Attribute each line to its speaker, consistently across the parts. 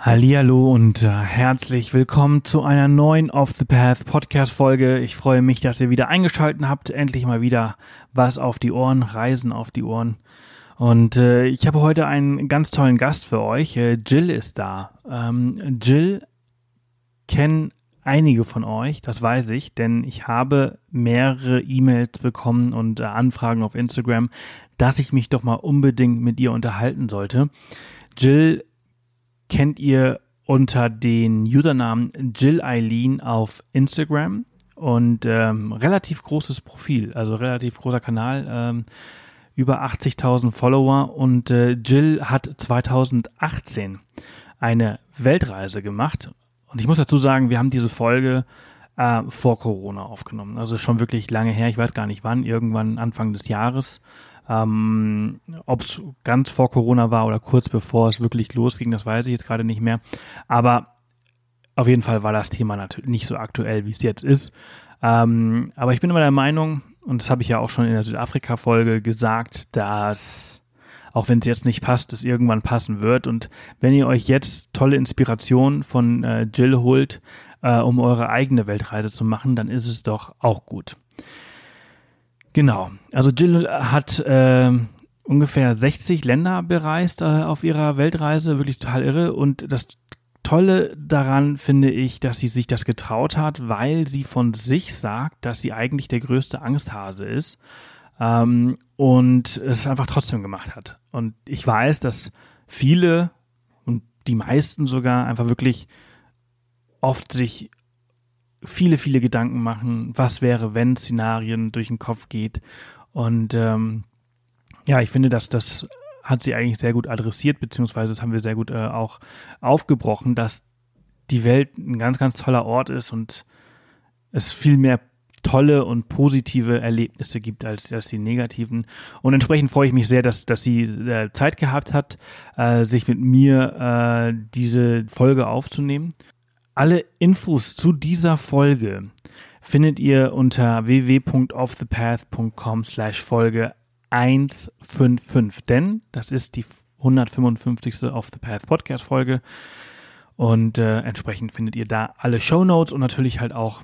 Speaker 1: Hallihallo und äh, herzlich willkommen zu einer neuen Off the Path Podcast Folge. Ich freue mich, dass ihr wieder eingeschaltet habt. Endlich mal wieder was auf die Ohren, Reisen auf die Ohren. Und äh, ich habe heute einen ganz tollen Gast für euch. Äh, Jill ist da. Ähm, Jill kennen einige von euch, das weiß ich, denn ich habe mehrere E-Mails bekommen und äh, Anfragen auf Instagram, dass ich mich doch mal unbedingt mit ihr unterhalten sollte. Jill kennt ihr unter den Usernamen Jill Eileen auf Instagram? Und ähm, relativ großes Profil, also relativ großer Kanal, ähm, über 80.000 Follower. Und äh, Jill hat 2018 eine Weltreise gemacht. Und ich muss dazu sagen, wir haben diese Folge äh, vor Corona aufgenommen, also schon wirklich lange her, ich weiß gar nicht wann, irgendwann Anfang des Jahres ähm, Ob es ganz vor Corona war oder kurz bevor es wirklich losging, das weiß ich jetzt gerade nicht mehr. Aber auf jeden Fall war das Thema natürlich nicht so aktuell, wie es jetzt ist. Ähm, aber ich bin immer der Meinung, und das habe ich ja auch schon in der Südafrika-Folge gesagt, dass auch wenn es jetzt nicht passt, es irgendwann passen wird. Und wenn ihr euch jetzt tolle Inspiration von äh, Jill holt, äh, um eure eigene Weltreise zu machen, dann ist es doch auch gut. Genau. Also Jill hat äh, ungefähr 60 Länder bereist äh, auf ihrer Weltreise, wirklich total irre. Und das Tolle daran finde ich, dass sie sich das getraut hat, weil sie von sich sagt, dass sie eigentlich der größte Angsthase ist ähm, und es einfach trotzdem gemacht hat. Und ich weiß, dass viele und die meisten sogar einfach wirklich oft sich viele, viele Gedanken machen, was wäre, wenn Szenarien durch den Kopf geht. Und ähm, ja, ich finde, dass das hat sie eigentlich sehr gut adressiert, beziehungsweise das haben wir sehr gut äh, auch aufgebrochen, dass die Welt ein ganz, ganz toller Ort ist und es viel mehr tolle und positive Erlebnisse gibt als, als die negativen. Und entsprechend freue ich mich sehr, dass, dass sie äh, Zeit gehabt hat, äh, sich mit mir äh, diese Folge aufzunehmen. Alle Infos zu dieser Folge findet ihr unter www.offthepath.com slash Folge 155, denn das ist die 155. Off the Path Podcast Folge und äh, entsprechend findet ihr da alle Show Notes und natürlich halt auch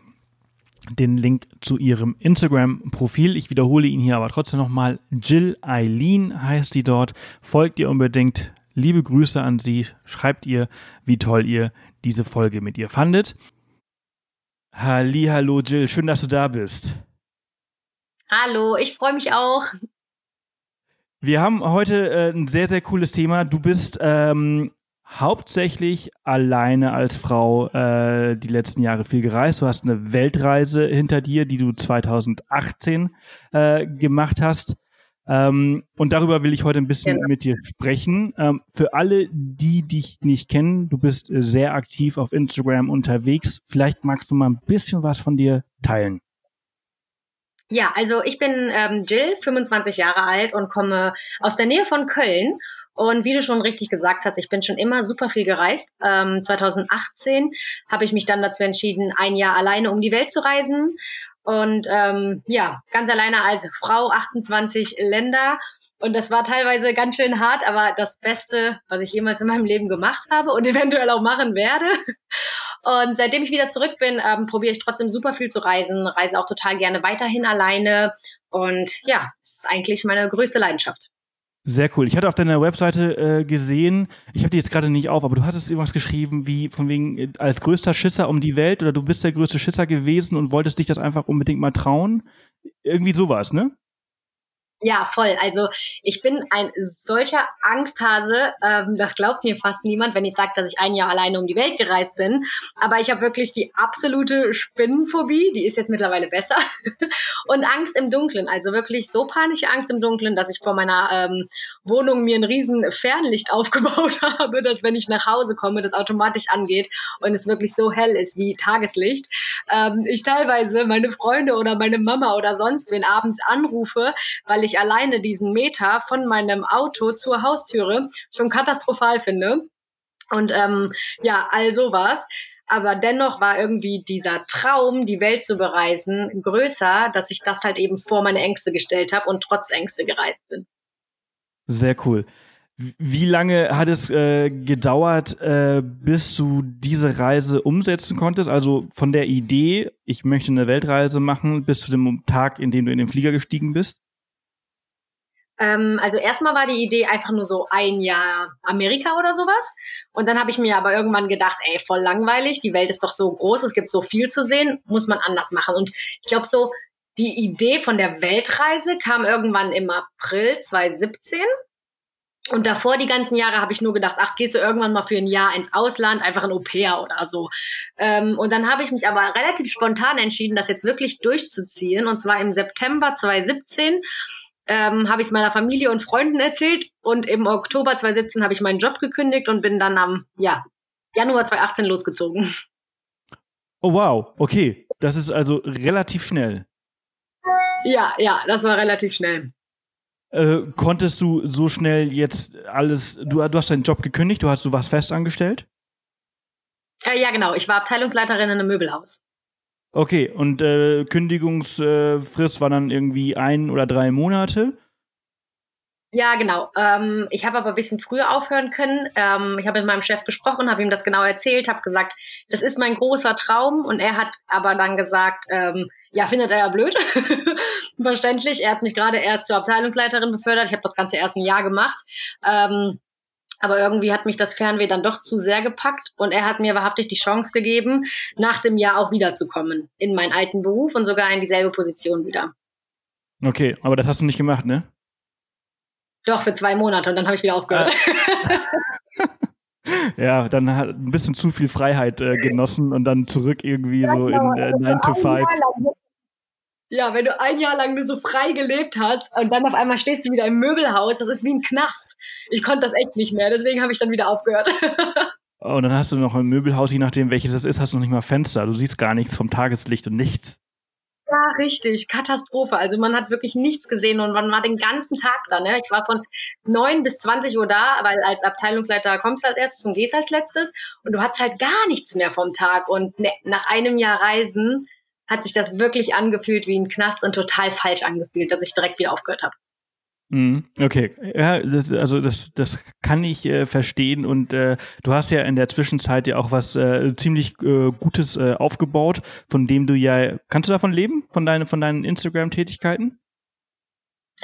Speaker 1: den Link zu ihrem Instagram-Profil. Ich wiederhole ihn hier aber trotzdem nochmal. Jill Eileen heißt sie dort. Folgt ihr unbedingt. Liebe Grüße an sie. Schreibt ihr, wie toll ihr diese Folge mit ihr fandet. Halli, hallo Jill, schön, dass du da bist.
Speaker 2: Hallo, ich freue mich auch.
Speaker 1: Wir haben heute äh, ein sehr, sehr cooles Thema. Du bist ähm, hauptsächlich alleine als Frau äh, die letzten Jahre viel gereist. Du hast eine Weltreise hinter dir, die du 2018 äh, gemacht hast. Ähm, und darüber will ich heute ein bisschen genau. mit dir sprechen. Ähm, für alle, die dich nicht kennen, du bist äh, sehr aktiv auf Instagram unterwegs. Vielleicht magst du mal ein bisschen was von dir teilen.
Speaker 2: Ja, also ich bin ähm, Jill, 25 Jahre alt und komme aus der Nähe von Köln. Und wie du schon richtig gesagt hast, ich bin schon immer super viel gereist. Ähm, 2018 habe ich mich dann dazu entschieden, ein Jahr alleine um die Welt zu reisen und ähm, ja, ganz alleine als Frau 28 Länder. Und das war teilweise ganz schön hart, aber das Beste, was ich jemals in meinem Leben gemacht habe und eventuell auch machen werde. Und seitdem ich wieder zurück bin, ähm, probiere ich trotzdem super viel zu reisen, reise auch total gerne weiterhin alleine. Und ja, es ist eigentlich meine größte Leidenschaft.
Speaker 1: Sehr cool. Ich hatte auf deiner Webseite äh, gesehen, ich habe die jetzt gerade nicht auf, aber du hattest irgendwas geschrieben, wie von wegen äh, als größter Schisser um die Welt oder du bist der größte Schisser gewesen und wolltest dich das einfach unbedingt mal trauen. Irgendwie sowas, ne?
Speaker 2: Ja, voll. Also ich bin ein solcher Angsthase. Ähm, das glaubt mir fast niemand, wenn ich sage, dass ich ein Jahr alleine um die Welt gereist bin. Aber ich habe wirklich die absolute Spinnenphobie. Die ist jetzt mittlerweile besser. Und Angst im Dunkeln. Also wirklich so panische Angst im Dunkeln, dass ich vor meiner ähm, Wohnung mir ein riesen Fernlicht aufgebaut habe, dass wenn ich nach Hause komme, das automatisch angeht und es wirklich so hell ist wie Tageslicht. Ähm, ich teilweise meine Freunde oder meine Mama oder sonst wen abends anrufe, weil ich ich alleine diesen Meter von meinem Auto zur Haustüre schon katastrophal finde. Und ähm, ja, all sowas. Aber dennoch war irgendwie dieser Traum, die Welt zu bereisen, größer, dass ich das halt eben vor meine Ängste gestellt habe und trotz Ängste gereist bin.
Speaker 1: Sehr cool. Wie lange hat es äh, gedauert, äh, bis du diese Reise umsetzen konntest? Also von der Idee, ich möchte eine Weltreise machen, bis zu dem Tag, in dem du in den Flieger gestiegen bist?
Speaker 2: Ähm, also erstmal war die Idee einfach nur so ein Jahr Amerika oder sowas. Und dann habe ich mir aber irgendwann gedacht, ey, voll langweilig, die Welt ist doch so groß, es gibt so viel zu sehen, muss man anders machen. Und ich glaube so, die Idee von der Weltreise kam irgendwann im April 2017. Und davor die ganzen Jahre habe ich nur gedacht, ach, gehst du irgendwann mal für ein Jahr ins Ausland, einfach ein Au-pair oder so. Ähm, und dann habe ich mich aber relativ spontan entschieden, das jetzt wirklich durchzuziehen. Und zwar im September 2017 ähm, habe ich es meiner Familie und Freunden erzählt. Und im Oktober 2017 habe ich meinen Job gekündigt und bin dann am ja, Januar 2018 losgezogen.
Speaker 1: Oh wow, okay. Das ist also relativ schnell.
Speaker 2: Ja, ja, das war relativ schnell.
Speaker 1: Äh, konntest du so schnell jetzt alles, du, du hast deinen Job gekündigt, du, hast, du warst festangestellt?
Speaker 2: Äh, ja, genau. Ich war Abteilungsleiterin in einem Möbelhaus.
Speaker 1: Okay, und äh, Kündigungsfrist war dann irgendwie ein oder drei Monate?
Speaker 2: Ja, genau. Ähm, ich habe aber ein bisschen früher aufhören können. Ähm, ich habe mit meinem Chef gesprochen, habe ihm das genau erzählt, habe gesagt, das ist mein großer Traum. Und er hat aber dann gesagt, ähm, ja, findet er ja blöd. Verständlich. Er hat mich gerade erst zur Abteilungsleiterin befördert. Ich habe das ganze erst ein Jahr gemacht. Ähm, aber irgendwie hat mich das Fernweh dann doch zu sehr gepackt und er hat mir wahrhaftig die Chance gegeben, nach dem Jahr auch wiederzukommen in meinen alten Beruf und sogar in dieselbe Position wieder.
Speaker 1: Okay, aber das hast du nicht gemacht, ne?
Speaker 2: Doch, für zwei Monate und dann habe ich wieder aufgehört.
Speaker 1: Ah. ja, dann hat ein bisschen zu viel Freiheit äh, genossen und dann zurück irgendwie ja, so genau. in äh, 9 to 5.
Speaker 2: Ja, wenn du ein Jahr lang nur so frei gelebt hast und dann auf einmal stehst du wieder im Möbelhaus, das ist wie ein Knast. Ich konnte das echt nicht mehr, deswegen habe ich dann wieder aufgehört.
Speaker 1: oh, und dann hast du noch ein Möbelhaus, je nachdem welches das ist, hast du noch nicht mal Fenster. Du siehst gar nichts vom Tageslicht und nichts.
Speaker 2: Ja, richtig. Katastrophe. Also man hat wirklich nichts gesehen und man war den ganzen Tag da. Ne? Ich war von neun bis zwanzig Uhr da, weil als Abteilungsleiter kommst du als erstes und gehst als letztes und du hattest halt gar nichts mehr vom Tag. Und ne, nach einem Jahr Reisen hat sich das wirklich angefühlt wie ein Knast und total falsch angefühlt, dass ich direkt wieder aufgehört habe.
Speaker 1: Mhm. Okay, ja, das, also das, das kann ich äh, verstehen und äh, du hast ja in der Zwischenzeit ja auch was äh, ziemlich äh, Gutes äh, aufgebaut, von dem du ja, kannst du davon leben, von, deine, von deinen Instagram-Tätigkeiten?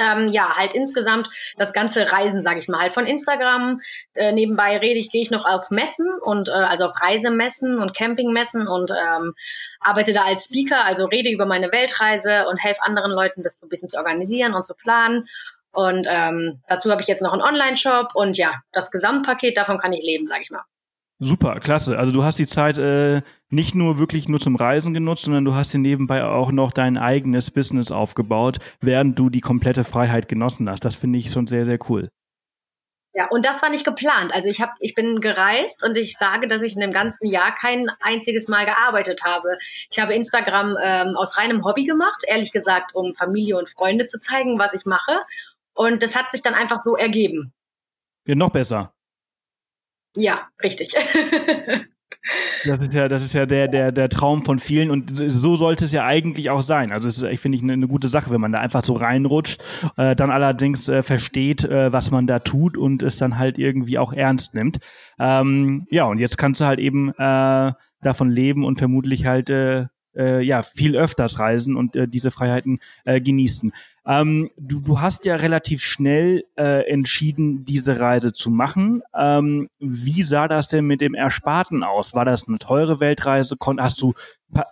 Speaker 2: Ähm, ja, halt insgesamt das ganze Reisen, sage ich mal, halt von Instagram. Äh, nebenbei rede ich, gehe ich noch auf Messen und äh, also auf Reisemessen und Campingmessen und ähm, arbeite da als Speaker, also rede über meine Weltreise und helfe anderen Leuten, das so ein bisschen zu organisieren und zu planen. Und ähm, dazu habe ich jetzt noch einen Online-Shop und ja, das Gesamtpaket, davon kann ich leben, sage ich mal.
Speaker 1: Super, klasse. Also du hast die Zeit äh, nicht nur wirklich nur zum Reisen genutzt, sondern du hast dir nebenbei auch noch dein eigenes Business aufgebaut, während du die komplette Freiheit genossen hast. Das finde ich schon sehr, sehr cool.
Speaker 2: Ja, und das war nicht geplant. Also ich habe, ich bin gereist und ich sage, dass ich in dem ganzen Jahr kein einziges Mal gearbeitet habe. Ich habe Instagram ähm, aus reinem Hobby gemacht, ehrlich gesagt, um Familie und Freunde zu zeigen, was ich mache. Und das hat sich dann einfach so ergeben.
Speaker 1: Ja, noch besser.
Speaker 2: Ja, richtig.
Speaker 1: Das ist ja, das ist ja der, der, der Traum von vielen und so sollte es ja eigentlich auch sein. Also es ist, ich finde ich eine, eine gute Sache, wenn man da einfach so reinrutscht, äh, dann allerdings äh, versteht, äh, was man da tut und es dann halt irgendwie auch ernst nimmt. Ähm, ja, und jetzt kannst du halt eben äh, davon leben und vermutlich halt äh, äh, ja viel öfters reisen und äh, diese Freiheiten äh, genießen. Ähm, du, du hast ja relativ schnell äh, entschieden, diese Reise zu machen. Ähm, wie sah das denn mit dem Ersparten aus? War das eine teure Weltreise? Kon hast du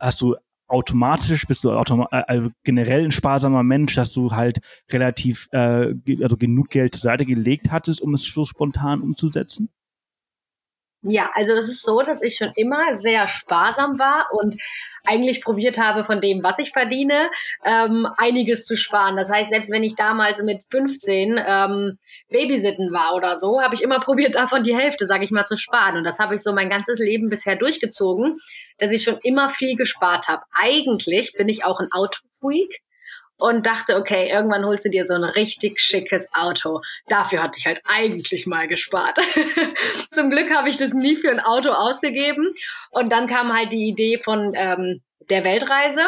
Speaker 1: hast du automatisch bist du automa äh, also generell ein sparsamer Mensch, dass du halt relativ äh, also genug Geld zur Seite gelegt hattest, um es so spontan umzusetzen?
Speaker 2: Ja, also es ist so, dass ich schon immer sehr sparsam war und eigentlich probiert habe, von dem, was ich verdiene, ähm, einiges zu sparen. Das heißt, selbst wenn ich damals mit 15 ähm, Babysitten war oder so, habe ich immer probiert, davon die Hälfte, sage ich mal, zu sparen. Und das habe ich so mein ganzes Leben bisher durchgezogen, dass ich schon immer viel gespart habe. Eigentlich bin ich auch ein Autofreak und dachte, okay, irgendwann holst du dir so ein richtig schickes Auto. Dafür hatte ich halt eigentlich mal gespart. Zum Glück habe ich das nie für ein Auto ausgegeben. Und dann kam halt die Idee von ähm, der Weltreise.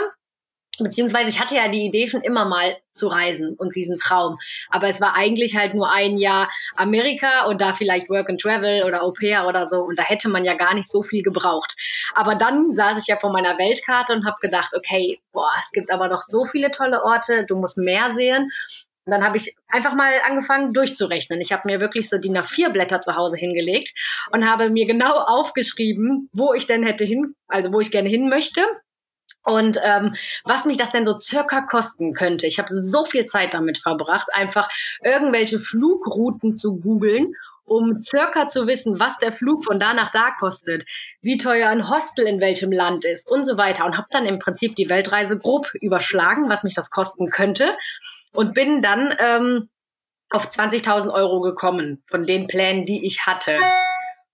Speaker 2: Beziehungsweise ich hatte ja die Idee schon immer mal zu reisen und diesen Traum. Aber es war eigentlich halt nur ein Jahr Amerika und da vielleicht Work and Travel oder Au pair oder so. Und da hätte man ja gar nicht so viel gebraucht. Aber dann saß ich ja vor meiner Weltkarte und habe gedacht, okay, boah, es gibt aber noch so viele tolle Orte, du musst mehr sehen. Und dann habe ich einfach mal angefangen durchzurechnen. Ich habe mir wirklich so die A4-Blätter zu Hause hingelegt und habe mir genau aufgeschrieben, wo ich denn hätte hin, also wo ich gerne hin möchte und ähm, was mich das denn so circa kosten könnte. Ich habe so viel Zeit damit verbracht, einfach irgendwelche Flugrouten zu googeln, um circa zu wissen, was der Flug von da nach da kostet, wie teuer ein Hostel in welchem Land ist und so weiter. Und habe dann im Prinzip die Weltreise grob überschlagen, was mich das kosten könnte. Und bin dann ähm, auf 20.000 Euro gekommen von den Plänen, die ich hatte.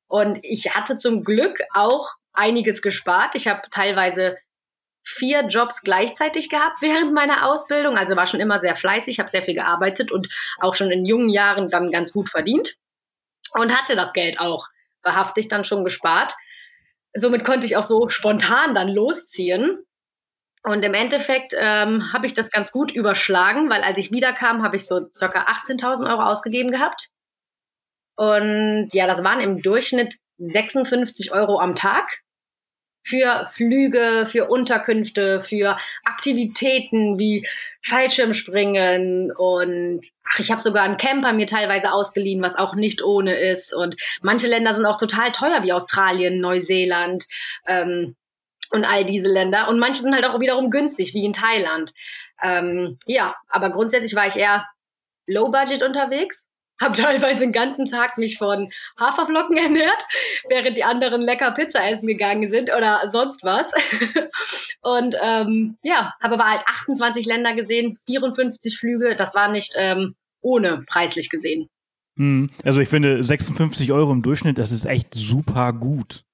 Speaker 2: Und ich hatte zum Glück auch einiges gespart. Ich habe teilweise vier Jobs gleichzeitig gehabt während meiner Ausbildung. Also war schon immer sehr fleißig, habe sehr viel gearbeitet und auch schon in jungen Jahren dann ganz gut verdient und hatte das Geld auch wahrhaftig dann schon gespart. Somit konnte ich auch so spontan dann losziehen. Und im Endeffekt ähm, habe ich das ganz gut überschlagen, weil als ich wiederkam, habe ich so circa 18.000 Euro ausgegeben gehabt. Und ja, das waren im Durchschnitt 56 Euro am Tag für Flüge, für Unterkünfte, für Aktivitäten wie Fallschirmspringen und ach, ich habe sogar einen Camper mir teilweise ausgeliehen, was auch nicht ohne ist. Und manche Länder sind auch total teuer, wie Australien, Neuseeland ähm, und all diese Länder. Und manche sind halt auch wiederum günstig, wie in Thailand. Ähm, ja, aber grundsätzlich war ich eher low budget unterwegs habe teilweise den ganzen Tag mich von Haferflocken ernährt, während die anderen lecker Pizza essen gegangen sind oder sonst was. Und ähm, ja, habe aber halt 28 Länder gesehen, 54 Flüge. Das war nicht ähm, ohne preislich gesehen.
Speaker 1: Hm. Also ich finde 56 Euro im Durchschnitt, das ist echt super gut.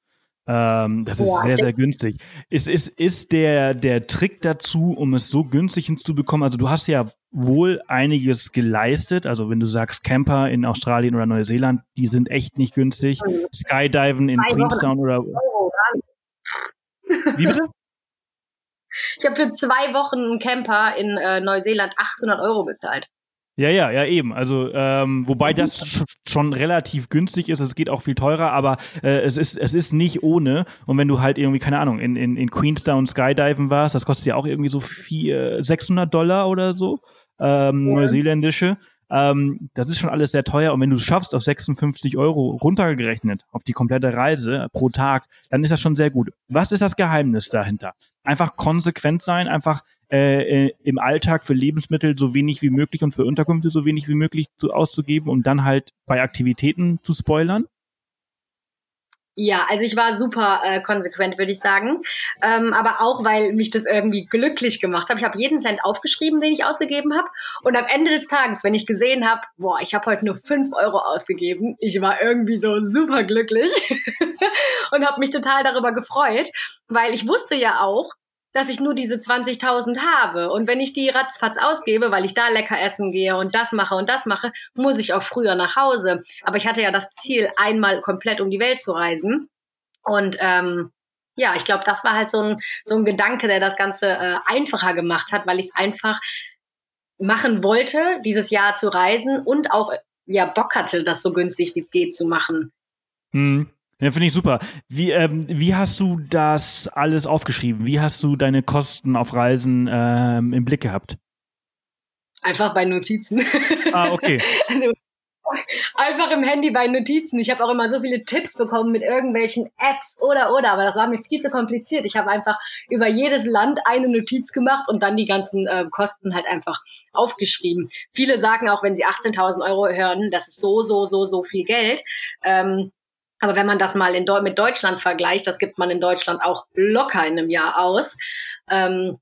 Speaker 1: Ähm, das ist ja, sehr, sehr günstig. Ist, ist, ist der, der Trick dazu, um es so günstig hinzubekommen? Also du hast ja wohl einiges geleistet. Also wenn du sagst Camper in Australien oder Neuseeland, die sind echt nicht günstig. Mhm. Skydiven in Queenstown oder... Wie bitte?
Speaker 2: Ich habe für zwei Wochen einen Camper in äh, Neuseeland 800 Euro bezahlt.
Speaker 1: Ja, ja, ja, eben. Also, ähm, wobei das schon relativ günstig ist, es geht auch viel teurer, aber äh, es, ist, es ist nicht ohne. Und wenn du halt irgendwie, keine Ahnung, in, in, in Queenstown Skydiven warst, das kostet ja auch irgendwie so vier, 600 Dollar oder so, ähm, ja. neuseeländische. Ähm, das ist schon alles sehr teuer. Und wenn du es schaffst, auf 56 Euro runtergerechnet, auf die komplette Reise pro Tag, dann ist das schon sehr gut. Was ist das Geheimnis dahinter? Einfach konsequent sein, einfach äh, äh, im Alltag für Lebensmittel so wenig wie möglich und für Unterkünfte so wenig wie möglich zu, auszugeben und dann halt bei Aktivitäten zu spoilern?
Speaker 2: Ja, also ich war super äh, konsequent, würde ich sagen. Ähm, aber auch, weil mich das irgendwie glücklich gemacht hat. Ich habe jeden Cent aufgeschrieben, den ich ausgegeben habe. Und am Ende des Tages, wenn ich gesehen habe, boah, ich habe heute nur fünf Euro ausgegeben, ich war irgendwie so super glücklich und habe mich total darüber gefreut, weil ich wusste ja auch, dass ich nur diese 20.000 habe. Und wenn ich die ratzfatz ausgebe, weil ich da lecker essen gehe und das mache und das mache, muss ich auch früher nach Hause. Aber ich hatte ja das Ziel, einmal komplett um die Welt zu reisen. Und ähm, ja, ich glaube, das war halt so ein, so ein Gedanke, der das Ganze äh, einfacher gemacht hat, weil ich es einfach machen wollte, dieses Jahr zu reisen und auch ja Bock hatte, das so günstig wie es geht zu machen.
Speaker 1: Hm. Ja, finde ich super. Wie, ähm, wie hast du das alles aufgeschrieben? Wie hast du deine Kosten auf Reisen ähm, im Blick gehabt?
Speaker 2: Einfach bei Notizen.
Speaker 1: Ah, okay.
Speaker 2: also einfach im Handy bei Notizen. Ich habe auch immer so viele Tipps bekommen mit irgendwelchen Apps oder oder, aber das war mir viel zu kompliziert. Ich habe einfach über jedes Land eine Notiz gemacht und dann die ganzen äh, Kosten halt einfach aufgeschrieben. Viele sagen auch, wenn sie 18.000 Euro hören, das ist so so so so viel Geld. Ähm, aber wenn man das mal in, mit Deutschland vergleicht, das gibt man in Deutschland auch locker in einem Jahr aus. Ähm,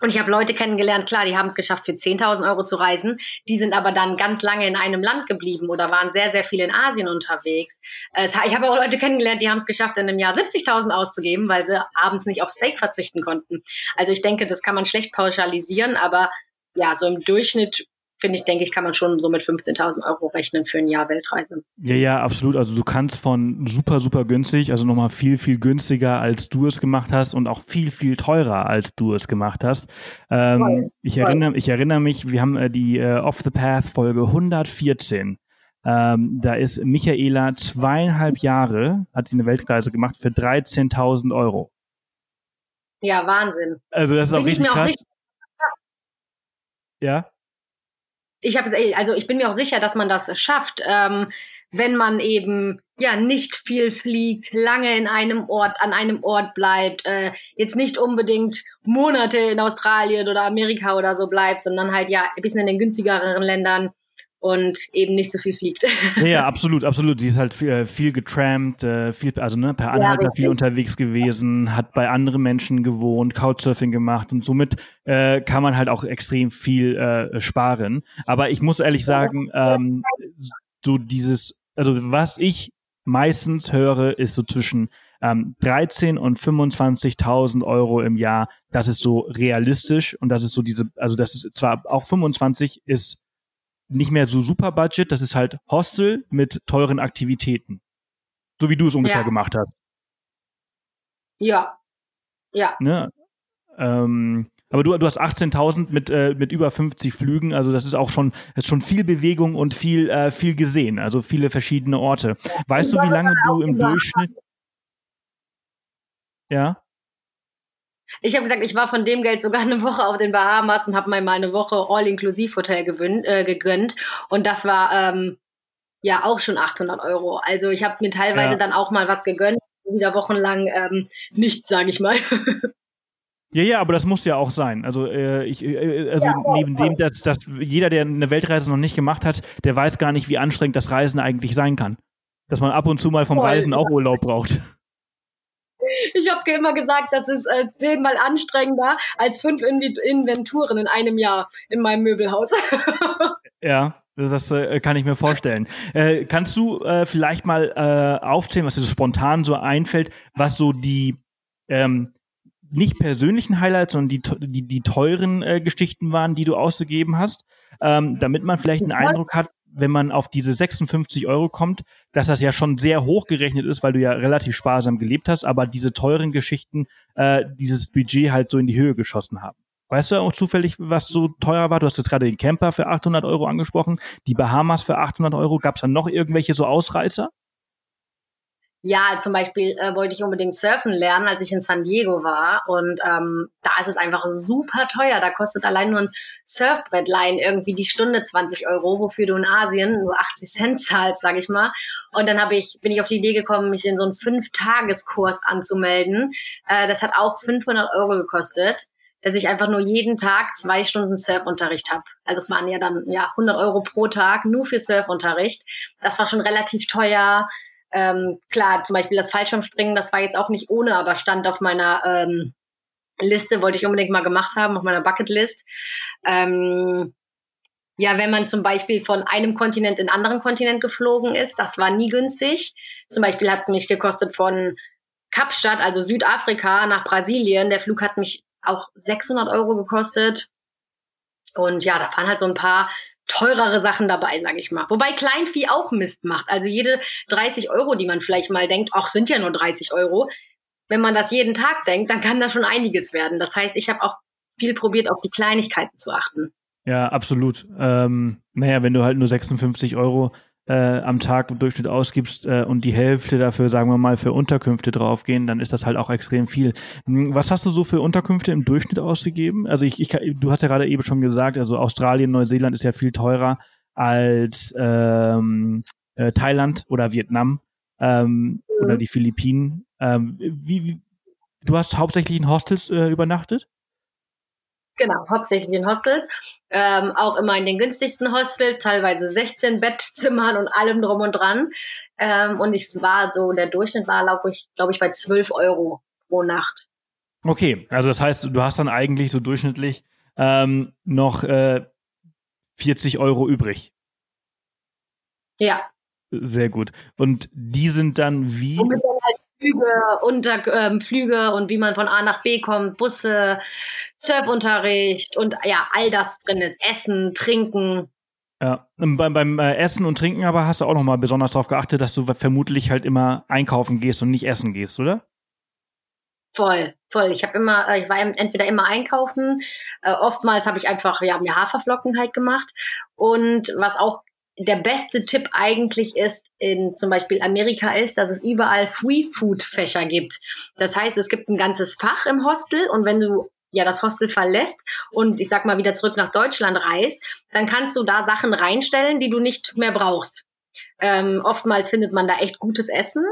Speaker 2: und ich habe Leute kennengelernt, klar, die haben es geschafft, für 10.000 Euro zu reisen. Die sind aber dann ganz lange in einem Land geblieben oder waren sehr, sehr viel in Asien unterwegs. ich habe auch Leute kennengelernt, die haben es geschafft, in einem Jahr 70.000 auszugeben, weil sie abends nicht auf Steak verzichten konnten. Also ich denke, das kann man schlecht pauschalisieren, aber ja, so im Durchschnitt finde ich, denke ich, kann man schon so mit 15.000 Euro rechnen für ein Jahr Weltreise.
Speaker 1: Ja, ja, absolut. Also du kannst von super, super günstig, also nochmal viel, viel günstiger, als du es gemacht hast und auch viel, viel teurer, als du es gemacht hast. Ähm, ich, erinnere, ich erinnere mich, wir haben äh, die äh, Off the Path Folge 114. Ähm, da ist Michaela zweieinhalb Jahre, hat sie eine Weltreise gemacht für 13.000 Euro.
Speaker 2: Ja, Wahnsinn.
Speaker 1: Also das ist Bin auch richtig krass. Auch ja?
Speaker 2: Ich habe also ich bin mir auch sicher, dass man das schafft, ähm, wenn man eben ja nicht viel fliegt, lange in einem Ort, an einem Ort bleibt, äh, jetzt nicht unbedingt Monate in Australien oder Amerika oder so bleibt, sondern halt ja ein bisschen in den günstigeren Ländern und eben nicht so viel fliegt.
Speaker 1: Ja, absolut, absolut. Sie ist halt viel, viel getrampt, äh, viel, also ne, per Anhalter ja, viel unterwegs gewesen, hat bei anderen Menschen gewohnt, Couchsurfing gemacht und somit äh, kann man halt auch extrem viel äh, sparen. Aber ich muss ehrlich sagen, ähm, so dieses, also was ich meistens höre, ist so zwischen ähm, 13 und 25.000 Euro im Jahr. Das ist so realistisch und das ist so diese, also das ist zwar auch 25 ist nicht mehr so super Budget, das ist halt Hostel mit teuren Aktivitäten. So wie du es ungefähr ja. gemacht hast.
Speaker 2: Ja. Ja.
Speaker 1: Ne? Ähm, aber du, du hast 18.000 mit, äh, mit über 50 Flügen, also das ist auch schon, das ist schon viel Bewegung und viel, äh, viel gesehen, also viele verschiedene Orte. Weißt du, wie lange du im Durchschnitt. Ja?
Speaker 2: Ich habe gesagt, ich war von dem Geld sogar eine Woche auf den Bahamas und habe mir mal eine Woche All-Inclusive-Hotel äh, gegönnt. Und das war ähm, ja auch schon 800 Euro. Also ich habe mir teilweise ja. dann auch mal was gegönnt, wieder wochenlang ähm, nichts, sage ich mal.
Speaker 1: Ja, ja, aber das muss ja auch sein. Also, äh, ich, äh, also ja, neben dem, dass, dass jeder, der eine Weltreise noch nicht gemacht hat, der weiß gar nicht, wie anstrengend das Reisen eigentlich sein kann. Dass man ab und zu mal vom Reisen auch Urlaub braucht.
Speaker 2: Ich habe immer gesagt, das ist äh, zehnmal anstrengender als fünf In Inventuren in einem Jahr in meinem Möbelhaus.
Speaker 1: ja. Das äh, kann ich mir vorstellen. Äh, kannst du äh, vielleicht mal äh, aufzählen, was dir so spontan so einfällt, was so die ähm, nicht persönlichen Highlights, sondern die, die, die teuren äh, Geschichten waren, die du ausgegeben hast, ähm, damit man vielleicht einen Eindruck hat, wenn man auf diese 56 Euro kommt, dass das ja schon sehr hoch gerechnet ist, weil du ja relativ sparsam gelebt hast, aber diese teuren Geschichten äh, dieses Budget halt so in die Höhe geschossen haben. Weißt du auch zufällig, was so teuer war? Du hast jetzt gerade den Camper für 800 Euro angesprochen, die Bahamas für 800 Euro. Gab es dann noch irgendwelche so Ausreißer?
Speaker 2: Ja, zum Beispiel äh, wollte ich unbedingt surfen lernen, als ich in San Diego war. Und ähm, da ist es einfach super teuer. Da kostet allein nur ein Surfbrettlein irgendwie die Stunde 20 Euro, wofür du in Asien nur 80 Cent zahlst, sag ich mal. Und dann hab ich, bin ich auf die Idee gekommen, mich in so einen Fünf-Tageskurs anzumelden. Äh, das hat auch 500 Euro gekostet dass ich einfach nur jeden Tag zwei Stunden Surfunterricht habe. Also es waren ja dann ja 100 Euro pro Tag nur für Surfunterricht. Das war schon relativ teuer. Ähm, klar, zum Beispiel das Fallschirmspringen, das war jetzt auch nicht ohne, aber stand auf meiner ähm, Liste, wollte ich unbedingt mal gemacht haben, auf meiner Bucketlist. Ähm, ja, wenn man zum Beispiel von einem Kontinent in einen anderen Kontinent geflogen ist, das war nie günstig. Zum Beispiel hat mich gekostet von Kapstadt, also Südafrika, nach Brasilien. Der Flug hat mich auch 600 Euro gekostet. Und ja, da fahren halt so ein paar teurere Sachen dabei, sage ich mal. Wobei Kleinvieh auch Mist macht. Also jede 30 Euro, die man vielleicht mal denkt, ach, sind ja nur 30 Euro. Wenn man das jeden Tag denkt, dann kann da schon einiges werden. Das heißt, ich habe auch viel probiert, auf die Kleinigkeiten zu achten.
Speaker 1: Ja, absolut. Ähm, naja, wenn du halt nur 56 Euro äh, am Tag im Durchschnitt ausgibst äh, und die Hälfte dafür, sagen wir mal, für Unterkünfte draufgehen, dann ist das halt auch extrem viel. Hm, was hast du so für Unterkünfte im Durchschnitt ausgegeben? Also ich, ich du hast ja gerade eben schon gesagt, also Australien, Neuseeland ist ja viel teurer als ähm, äh, Thailand oder Vietnam ähm, mhm. oder die Philippinen. Ähm, wie, wie, du hast hauptsächlich in Hostels äh, übernachtet?
Speaker 2: Genau, hauptsächlich in Hostels. Ähm, auch immer in den günstigsten Hostels, teilweise 16 Bettzimmern und allem drum und dran. Ähm, und ich war so, der Durchschnitt war, glaube ich, glaube ich, bei 12 Euro pro Nacht.
Speaker 1: Okay, also das heißt, du hast dann eigentlich so durchschnittlich ähm, noch äh, 40 Euro übrig.
Speaker 2: Ja.
Speaker 1: Sehr gut. Und die sind dann wie?
Speaker 2: Womit dann halt Flüge, unter, ähm, Flüge und wie man von A nach B kommt, Busse, Surfunterricht und ja, all das drin ist. Essen, Trinken.
Speaker 1: Ja, beim, beim äh, Essen und Trinken aber hast du auch nochmal besonders darauf geachtet, dass du vermutlich halt immer einkaufen gehst und nicht essen gehst, oder?
Speaker 2: Voll, voll. Ich habe immer, äh, ich war entweder immer einkaufen, äh, oftmals habe ich einfach ja mir Haferflocken halt gemacht und was auch der beste Tipp eigentlich ist in zum Beispiel Amerika ist, dass es überall Free Food Fächer gibt. Das heißt, es gibt ein ganzes Fach im Hostel und wenn du ja das Hostel verlässt und ich sag mal wieder zurück nach Deutschland reist, dann kannst du da Sachen reinstellen, die du nicht mehr brauchst. Ähm, oftmals findet man da echt gutes Essen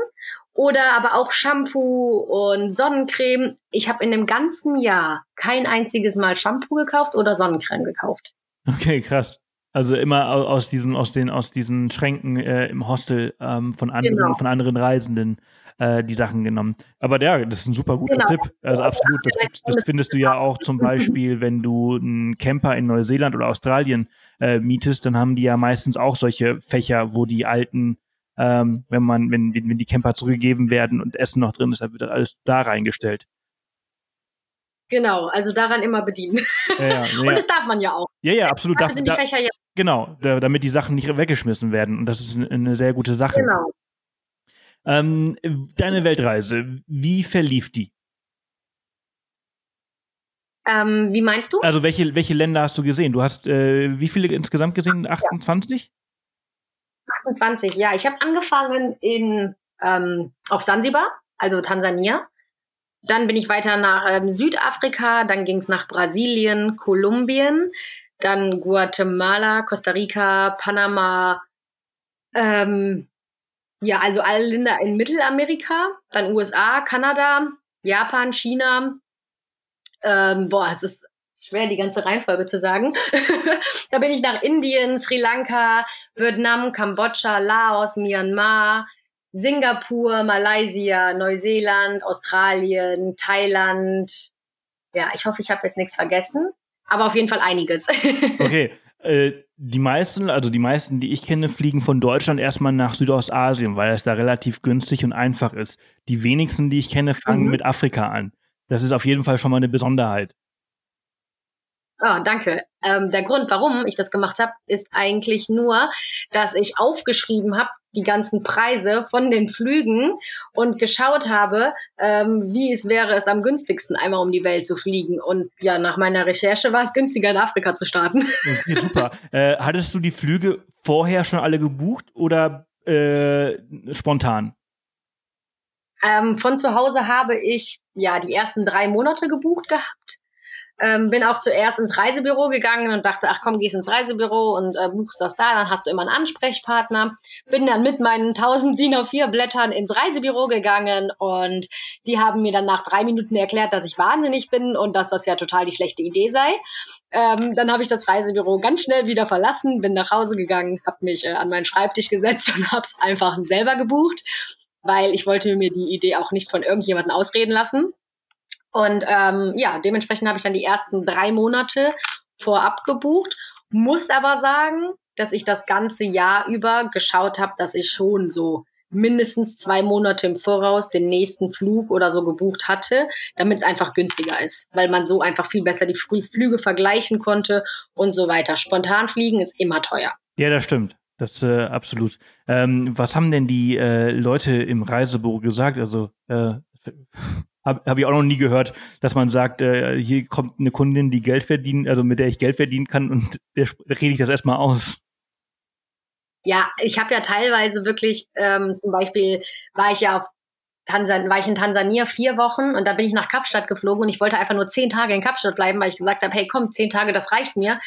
Speaker 2: oder aber auch Shampoo und Sonnencreme. Ich habe in dem ganzen Jahr kein einziges Mal Shampoo gekauft oder Sonnencreme gekauft.
Speaker 1: Okay, krass. Also immer aus diesen, aus den, aus diesen Schränken äh, im Hostel ähm, von anderen, genau. von anderen Reisenden äh, die Sachen genommen. Aber ja, das ist ein super guter genau. Tipp. Also absolut. Das, das, findest du ja auch zum Beispiel, wenn du einen Camper in Neuseeland oder Australien äh, mietest, dann haben die ja meistens auch solche Fächer, wo die alten ähm, wenn man, wenn, wenn die Camper zurückgegeben werden und Essen noch drin ist, dann wird das alles da reingestellt.
Speaker 2: Genau, also daran immer bedienen. Ja, ja, ja. Und das darf man ja auch.
Speaker 1: Ja, ja, absolut. Dafür sind die Fächer ja. Genau, da, damit die Sachen nicht weggeschmissen werden. Und das ist eine sehr gute Sache. Genau. Ähm, deine Weltreise, wie verlief die?
Speaker 2: Ähm, wie meinst du?
Speaker 1: Also welche, welche Länder hast du gesehen? Du hast äh, wie viele insgesamt gesehen? 28?
Speaker 2: 28, ja. Ich habe angefangen in ähm, auf Sansibar, also Tansania. Dann bin ich weiter nach ähm, Südafrika, dann ging es nach Brasilien, Kolumbien, dann Guatemala, Costa Rica, Panama, ähm, ja, also alle Länder in Mittelamerika, dann USA, Kanada, Japan, China. Ähm, boah, es ist schwer, die ganze Reihenfolge zu sagen. da bin ich nach Indien, Sri Lanka, Vietnam, Kambodscha, Laos, Myanmar, Singapur, Malaysia, Neuseeland, Australien, Thailand. Ja, ich hoffe, ich habe jetzt nichts vergessen, aber auf jeden Fall einiges.
Speaker 1: okay. Äh, die meisten, also die meisten, die ich kenne, fliegen von Deutschland erstmal nach Südostasien, weil es da relativ günstig und einfach ist. Die wenigsten, die ich kenne, fangen mhm. mit Afrika an. Das ist auf jeden Fall schon mal eine Besonderheit.
Speaker 2: Oh, danke. Ähm, der Grund, warum ich das gemacht habe, ist eigentlich nur, dass ich aufgeschrieben habe, die ganzen Preise von den Flügen und geschaut habe, ähm, wie es wäre, es am günstigsten einmal um die Welt zu fliegen. Und ja, nach meiner Recherche war es günstiger, in Afrika zu starten.
Speaker 1: Okay, super. äh, hattest du die Flüge vorher schon alle gebucht oder äh, spontan?
Speaker 2: Ähm, von zu Hause habe ich ja die ersten drei Monate gebucht gehabt ähm, bin auch zuerst ins Reisebüro gegangen und dachte, ach komm, gehst ins Reisebüro und äh, buchst das da, dann hast du immer einen Ansprechpartner. Bin dann mit meinen 1000 DIN A4 Blättern ins Reisebüro gegangen und die haben mir dann nach drei Minuten erklärt, dass ich wahnsinnig bin und dass das ja total die schlechte Idee sei. Ähm, dann habe ich das Reisebüro ganz schnell wieder verlassen, bin nach Hause gegangen, habe mich äh, an meinen Schreibtisch gesetzt und habe es einfach selber gebucht, weil ich wollte mir die Idee auch nicht von irgendjemandem ausreden lassen. Und ähm, ja, dementsprechend habe ich dann die ersten drei Monate vorab gebucht, muss aber sagen, dass ich das ganze Jahr über geschaut habe, dass ich schon so mindestens zwei Monate im Voraus den nächsten Flug oder so gebucht hatte, damit es einfach günstiger ist, weil man so einfach viel besser die Flüge vergleichen konnte und so weiter. Spontan fliegen ist immer teuer.
Speaker 1: Ja, das stimmt. Das äh, absolut. Ähm, was haben denn die äh, Leute im Reisebüro gesagt? Also äh, habe hab ich auch noch nie gehört, dass man sagt, äh, hier kommt eine Kundin, die Geld verdienen, also mit der ich Geld verdienen kann und der rede ich das erstmal aus.
Speaker 2: Ja, ich habe ja teilweise wirklich, ähm, zum Beispiel war ich ja auf Tansan war ich in Tansania vier Wochen und da bin ich nach Kapstadt geflogen und ich wollte einfach nur zehn Tage in Kapstadt bleiben, weil ich gesagt habe, hey komm, zehn Tage, das reicht mir.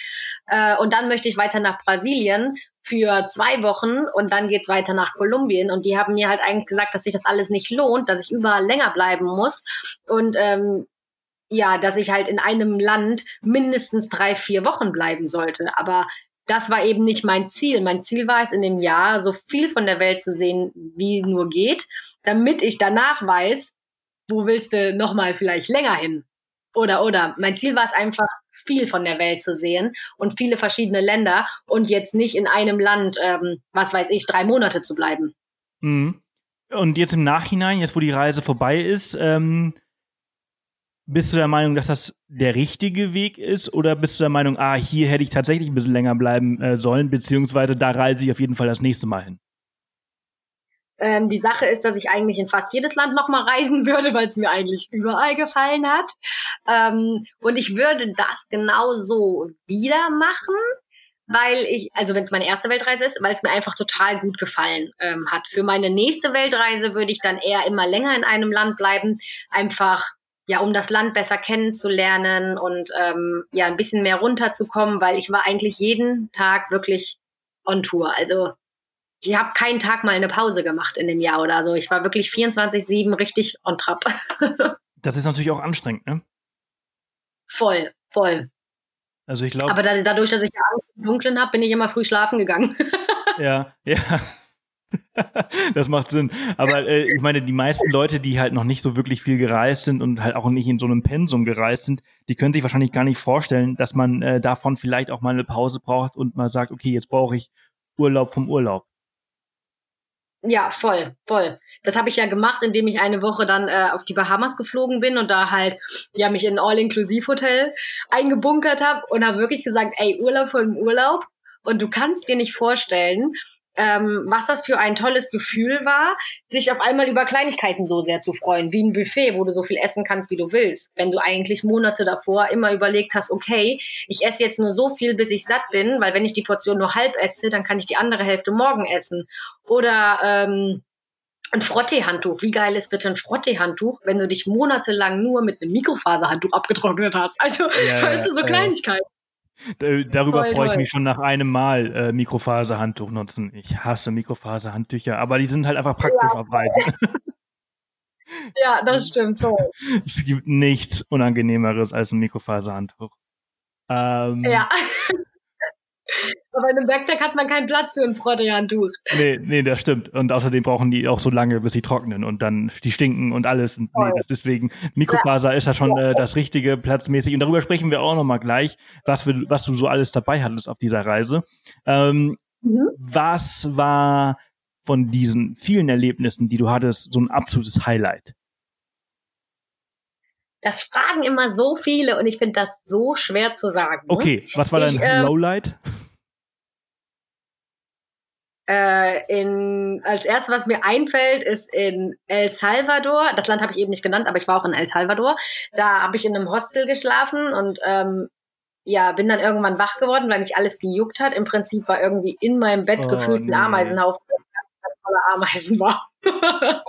Speaker 2: Äh, und dann möchte ich weiter nach Brasilien für zwei Wochen und dann geht's weiter nach Kolumbien. Und die haben mir halt eigentlich gesagt, dass sich das alles nicht lohnt, dass ich überall länger bleiben muss. Und ähm, ja, dass ich halt in einem Land mindestens drei, vier Wochen bleiben sollte. Aber das war eben nicht mein Ziel. Mein Ziel war es, in dem Jahr so viel von der Welt zu sehen, wie nur geht, damit ich danach weiß, wo willst du nochmal vielleicht länger hin? Oder, oder. Mein Ziel war es einfach, viel von der Welt zu sehen und viele verschiedene Länder und jetzt nicht in einem Land, ähm, was weiß ich, drei Monate zu bleiben.
Speaker 1: Mhm. Und jetzt im Nachhinein, jetzt wo die Reise vorbei ist, ähm, bist du der Meinung, dass das der richtige Weg ist oder bist du der Meinung, ah, hier hätte ich tatsächlich ein bisschen länger bleiben äh, sollen, beziehungsweise da reise ich auf jeden Fall das nächste Mal hin?
Speaker 2: Ähm, die Sache ist, dass ich eigentlich in fast jedes Land nochmal reisen würde, weil es mir eigentlich überall gefallen hat. Ähm, und ich würde das genau so wieder machen, weil ich, also wenn es meine erste Weltreise ist, weil es mir einfach total gut gefallen ähm, hat. Für meine nächste Weltreise würde ich dann eher immer länger in einem Land bleiben, einfach ja, um das Land besser kennenzulernen und ähm, ja, ein bisschen mehr runterzukommen, weil ich war eigentlich jeden Tag wirklich on Tour. Also ich habe keinen Tag mal eine Pause gemacht in dem Jahr oder so. Ich war wirklich 24-7 richtig on trap.
Speaker 1: das ist natürlich auch anstrengend, ne?
Speaker 2: Voll, voll.
Speaker 1: Also ich glaube.
Speaker 2: Aber da, dadurch, dass ich Angst im Dunkeln habe, bin ich immer früh schlafen gegangen.
Speaker 1: ja, ja. das macht Sinn. Aber äh, ich meine, die meisten Leute, die halt noch nicht so wirklich viel gereist sind und halt auch nicht in so einem Pensum gereist sind, die können sich wahrscheinlich gar nicht vorstellen, dass man äh, davon vielleicht auch mal eine Pause braucht und mal sagt, okay, jetzt brauche ich Urlaub vom Urlaub.
Speaker 2: Ja, voll, voll. Das habe ich ja gemacht, indem ich eine Woche dann äh, auf die Bahamas geflogen bin und da halt ja mich in ein All-Inclusive-Hotel eingebunkert habe und habe wirklich gesagt, ey, Urlaub vom Urlaub. Und du kannst dir nicht vorstellen, ähm, was das für ein tolles Gefühl war, sich auf einmal über Kleinigkeiten so sehr zu freuen, wie ein Buffet, wo du so viel essen kannst, wie du willst. Wenn du eigentlich Monate davor immer überlegt hast, okay, ich esse jetzt nur so viel, bis ich satt bin, weil wenn ich die Portion nur halb esse, dann kann ich die andere Hälfte morgen essen. Oder ähm, ein Frottee-Handtuch. Wie geil ist bitte ein Frottee-Handtuch, wenn du dich monatelang nur mit einem Mikrofaserhandtuch abgetrocknet hast? Also, ja, weißt du, so Kleinigkeiten.
Speaker 1: Darüber freue ich mich schon nach einem Mal äh, Mikrofaserhandtuch nutzen. Ich hasse Mikrofaserhandtücher, aber die sind halt einfach praktisch ja. auf Reisen.
Speaker 2: ja, das stimmt voll.
Speaker 1: Es gibt nichts Unangenehmeres als ein Mikrofaserhandtuch.
Speaker 2: Ähm, ja. Aber in einem Backpack hat man keinen Platz für ein Frottehandtuch.
Speaker 1: Nee, nee, das stimmt. Und außerdem brauchen die auch so lange, bis sie trocknen und dann die stinken und alles. Und nee, das deswegen, Mikrofaser ja. ist ja schon äh, das richtige platzmäßig. Und darüber sprechen wir auch nochmal gleich, was, wir, was du so alles dabei hattest auf dieser Reise. Ähm, mhm. Was war von diesen vielen Erlebnissen, die du hattest, so ein absolutes Highlight?
Speaker 2: Das fragen immer so viele und ich finde das so schwer zu sagen.
Speaker 1: Okay, was war dein äh, Lowlight?
Speaker 2: Äh, in, als erstes, was mir einfällt, ist in El Salvador. Das Land habe ich eben nicht genannt, aber ich war auch in El Salvador. Da habe ich in einem Hostel geschlafen und ähm, ja, bin dann irgendwann wach geworden, weil mich alles gejuckt hat. Im Prinzip war irgendwie in meinem Bett oh, gefühlt ein nee. Ameisenhaufen, der voller Ameisen war.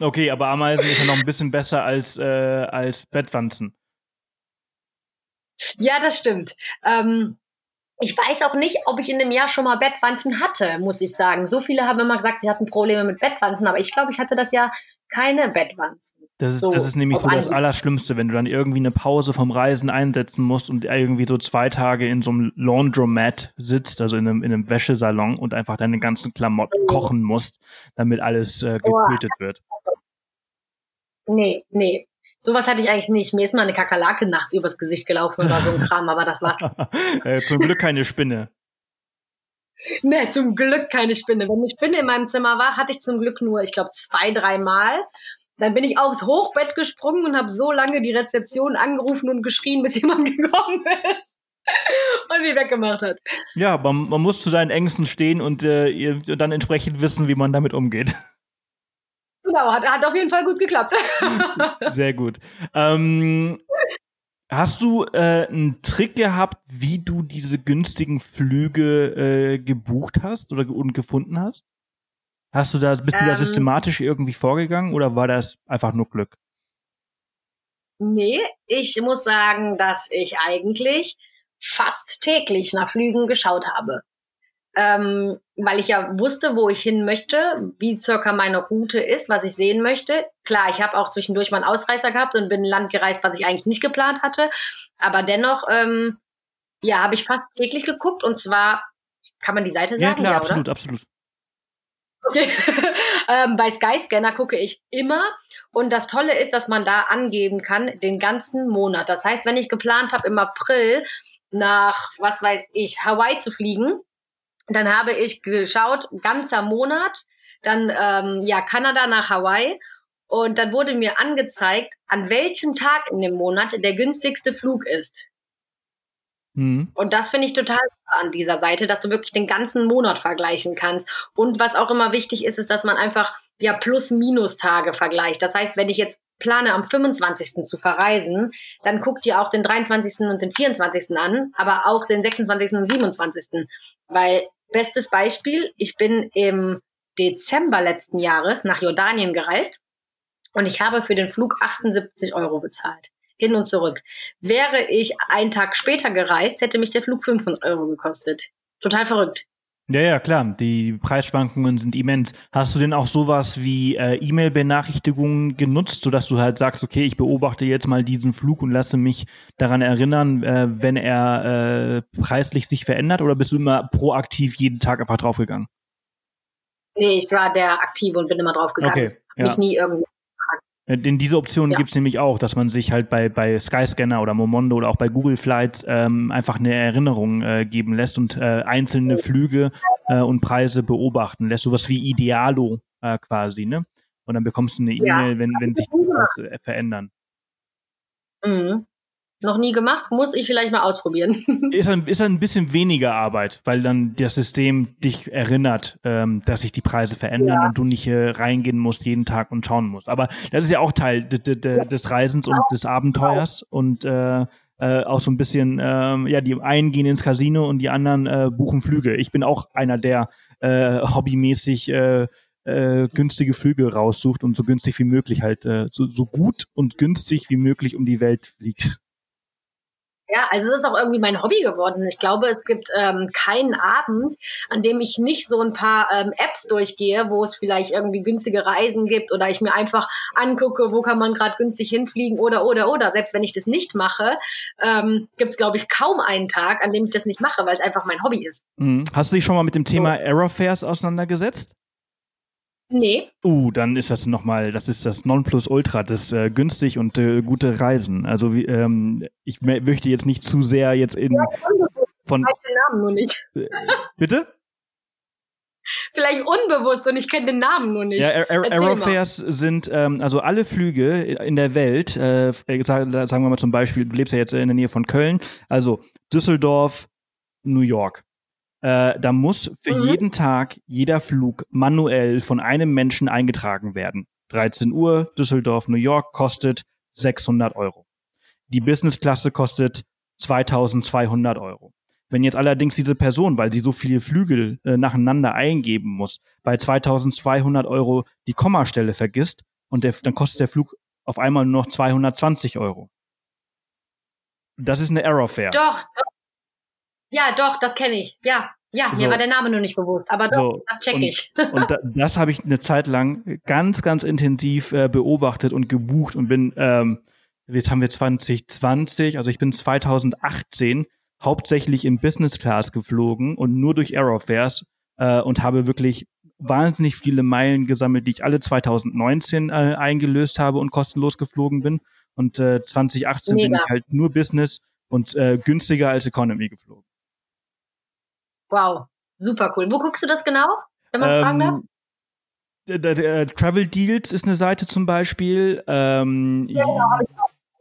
Speaker 1: Okay, aber Ameisen ist ja noch ein bisschen besser als, äh, als Bettwanzen.
Speaker 2: Ja, das stimmt. Ähm, ich weiß auch nicht, ob ich in dem Jahr schon mal Bettwanzen hatte, muss ich sagen. So viele haben immer gesagt, sie hatten Probleme mit Bettwanzen, aber ich glaube, ich hatte das Jahr keine Bettwanzen.
Speaker 1: Das ist, so das ist nämlich so das Allerschlimmste, wenn du dann irgendwie eine Pause vom Reisen einsetzen musst und irgendwie so zwei Tage in so einem Laundromat sitzt, also in einem, in einem Wäschesalon und einfach deine ganzen Klamotten mhm. kochen musst, damit alles äh, getötet wird.
Speaker 2: Nee, nee. Sowas hatte ich eigentlich nicht. Mir ist mal eine Kakerlake nachts übers Gesicht gelaufen oder so ein Kram, aber das war's.
Speaker 1: äh, zum Glück keine Spinne.
Speaker 2: Nee, zum Glück keine Spinne. Wenn eine Spinne in meinem Zimmer war, hatte ich zum Glück nur, ich glaube, zwei, drei Mal. Dann bin ich aufs Hochbett gesprungen und habe so lange die Rezeption angerufen und geschrien, bis jemand gekommen ist und die weggemacht hat.
Speaker 1: Ja, man, man muss zu seinen Ängsten stehen und äh, dann entsprechend wissen, wie man damit umgeht.
Speaker 2: Genau, hat, hat auf jeden Fall gut geklappt.
Speaker 1: Sehr gut. Ähm, hast du äh, einen Trick gehabt, wie du diese günstigen Flüge äh, gebucht hast oder und gefunden hast? Hast du da, bist ähm, du da ähm. systematisch irgendwie vorgegangen oder war das einfach nur Glück?
Speaker 2: Nee, ich muss sagen, dass ich eigentlich fast täglich nach Flügen geschaut habe ähm, weil ich ja wusste, wo ich hin möchte, wie circa meine Route ist, was ich sehen möchte. Klar, ich habe auch zwischendurch mal einen Ausreißer gehabt und bin ein Land gereist, was ich eigentlich nicht geplant hatte. Aber dennoch, ähm, ja, habe ich fast täglich geguckt und zwar, kann man die Seite sagen?
Speaker 1: Ja, klar, ja, absolut, absolut.
Speaker 2: Okay. ähm, bei Skyscanner gucke ich immer. Und das Tolle ist, dass man da angeben kann, den ganzen Monat. Das heißt, wenn ich geplant habe, im April nach, was weiß ich, Hawaii zu fliegen, dann habe ich geschaut, ganzer Monat, dann ähm, ja Kanada nach Hawaii. Und dann wurde mir angezeigt, an welchem Tag in dem Monat der günstigste Flug ist. Mhm. Und das finde ich total an dieser Seite, dass du wirklich den ganzen Monat vergleichen kannst. Und was auch immer wichtig ist, ist, dass man einfach ja Plus-Minus-Tage vergleicht. Das heißt, wenn ich jetzt plane, am 25. zu verreisen, dann guckt ihr auch den 23. und den 24. an, aber auch den 26. und 27. Weil, bestes Beispiel, ich bin im Dezember letzten Jahres nach Jordanien gereist und ich habe für den Flug 78 Euro bezahlt. Hin und zurück. Wäre ich einen Tag später gereist, hätte mich der Flug 500 Euro gekostet. Total verrückt.
Speaker 1: Ja, ja, klar. Die Preisschwankungen sind immens. Hast du denn auch sowas wie äh, E-Mail-Benachrichtigungen genutzt, sodass du halt sagst, okay, ich beobachte jetzt mal diesen Flug und lasse mich daran erinnern, äh, wenn er äh, preislich sich verändert? Oder bist du immer proaktiv jeden Tag einfach draufgegangen?
Speaker 2: Nee, ich war der Aktive und bin immer draufgegangen. Okay, ja. Mich nie irgendwie
Speaker 1: in diese Option ja. gibt es nämlich auch, dass man sich halt bei, bei Skyscanner oder Momondo oder auch bei Google Flights ähm, einfach eine Erinnerung äh, geben lässt und äh, einzelne Flüge äh, und Preise beobachten lässt. Sowas wie Idealo äh, quasi, ne? Und dann bekommst du eine E-Mail, ja. wenn, wenn sich die Preise verändern.
Speaker 2: Mhm noch nie gemacht, muss ich vielleicht mal ausprobieren.
Speaker 1: ist, ein, ist ein bisschen weniger Arbeit, weil dann das System dich erinnert, ähm, dass sich die Preise verändern ja. und du nicht äh, reingehen musst jeden Tag und schauen musst. Aber das ist ja auch Teil des Reisens und des Abenteuers und äh, äh, auch so ein bisschen, ähm, ja, die einen gehen ins Casino und die anderen äh, buchen Flüge. Ich bin auch einer, der äh, hobbymäßig äh, äh, günstige Flüge raussucht und so günstig wie möglich halt, äh, so, so gut und günstig wie möglich um die Welt fliegt.
Speaker 2: Ja, also es ist auch irgendwie mein Hobby geworden. Ich glaube, es gibt ähm, keinen Abend, an dem ich nicht so ein paar ähm, Apps durchgehe, wo es vielleicht irgendwie günstige Reisen gibt oder ich mir einfach angucke, wo kann man gerade günstig hinfliegen oder oder oder. Selbst wenn ich das nicht mache, ähm, gibt es, glaube ich, kaum einen Tag, an dem ich das nicht mache, weil es einfach mein Hobby ist.
Speaker 1: Mhm. Hast du dich schon mal mit dem Thema so. Aerofares auseinandergesetzt?
Speaker 2: Nee.
Speaker 1: Uh, dann ist das nochmal, das ist das Nonplusultra, das äh, günstig und äh, gute Reisen. Also wie, ähm, ich möchte jetzt nicht zu sehr jetzt in ja, von. Ich den Namen nur nicht. Äh, bitte?
Speaker 2: Vielleicht unbewusst und ich kenne den Namen nur nicht. Ja,
Speaker 1: Aerofares sind ähm, also alle Flüge in der Welt, äh, sagen wir mal zum Beispiel, du lebst ja jetzt in der Nähe von Köln, also Düsseldorf, New York. Äh, da muss für mhm. jeden Tag jeder Flug manuell von einem Menschen eingetragen werden. 13 Uhr, Düsseldorf, New York kostet 600 Euro. Die Business-Klasse kostet 2200 Euro. Wenn jetzt allerdings diese Person, weil sie so viele Flügel äh, nacheinander eingeben muss, bei 2200 Euro die Kommastelle vergisst und der, dann kostet der Flug auf einmal nur noch 220 Euro. Das ist eine Error-Fare.
Speaker 2: Doch, doch, ja, doch, das kenne ich. Ja, ja, so. mir war der Name nur nicht bewusst, aber doch, so. das check ich.
Speaker 1: Und, da, das habe ich eine Zeit lang ganz, ganz intensiv äh, beobachtet und gebucht und bin, ähm, jetzt haben wir 2020, also ich bin 2018 hauptsächlich in Business Class geflogen und nur durch Aerofares äh, und habe wirklich wahnsinnig viele Meilen gesammelt, die ich alle 2019 äh, eingelöst habe und kostenlos geflogen bin. Und äh, 2018 Mega. bin ich halt nur Business und äh, günstiger als Economy geflogen.
Speaker 2: Wow, super cool. Wo guckst du das genau, wenn man ähm, fragen darf?
Speaker 1: Der, der, Travel Deals ist eine Seite zum Beispiel. Ähm, ja, genau,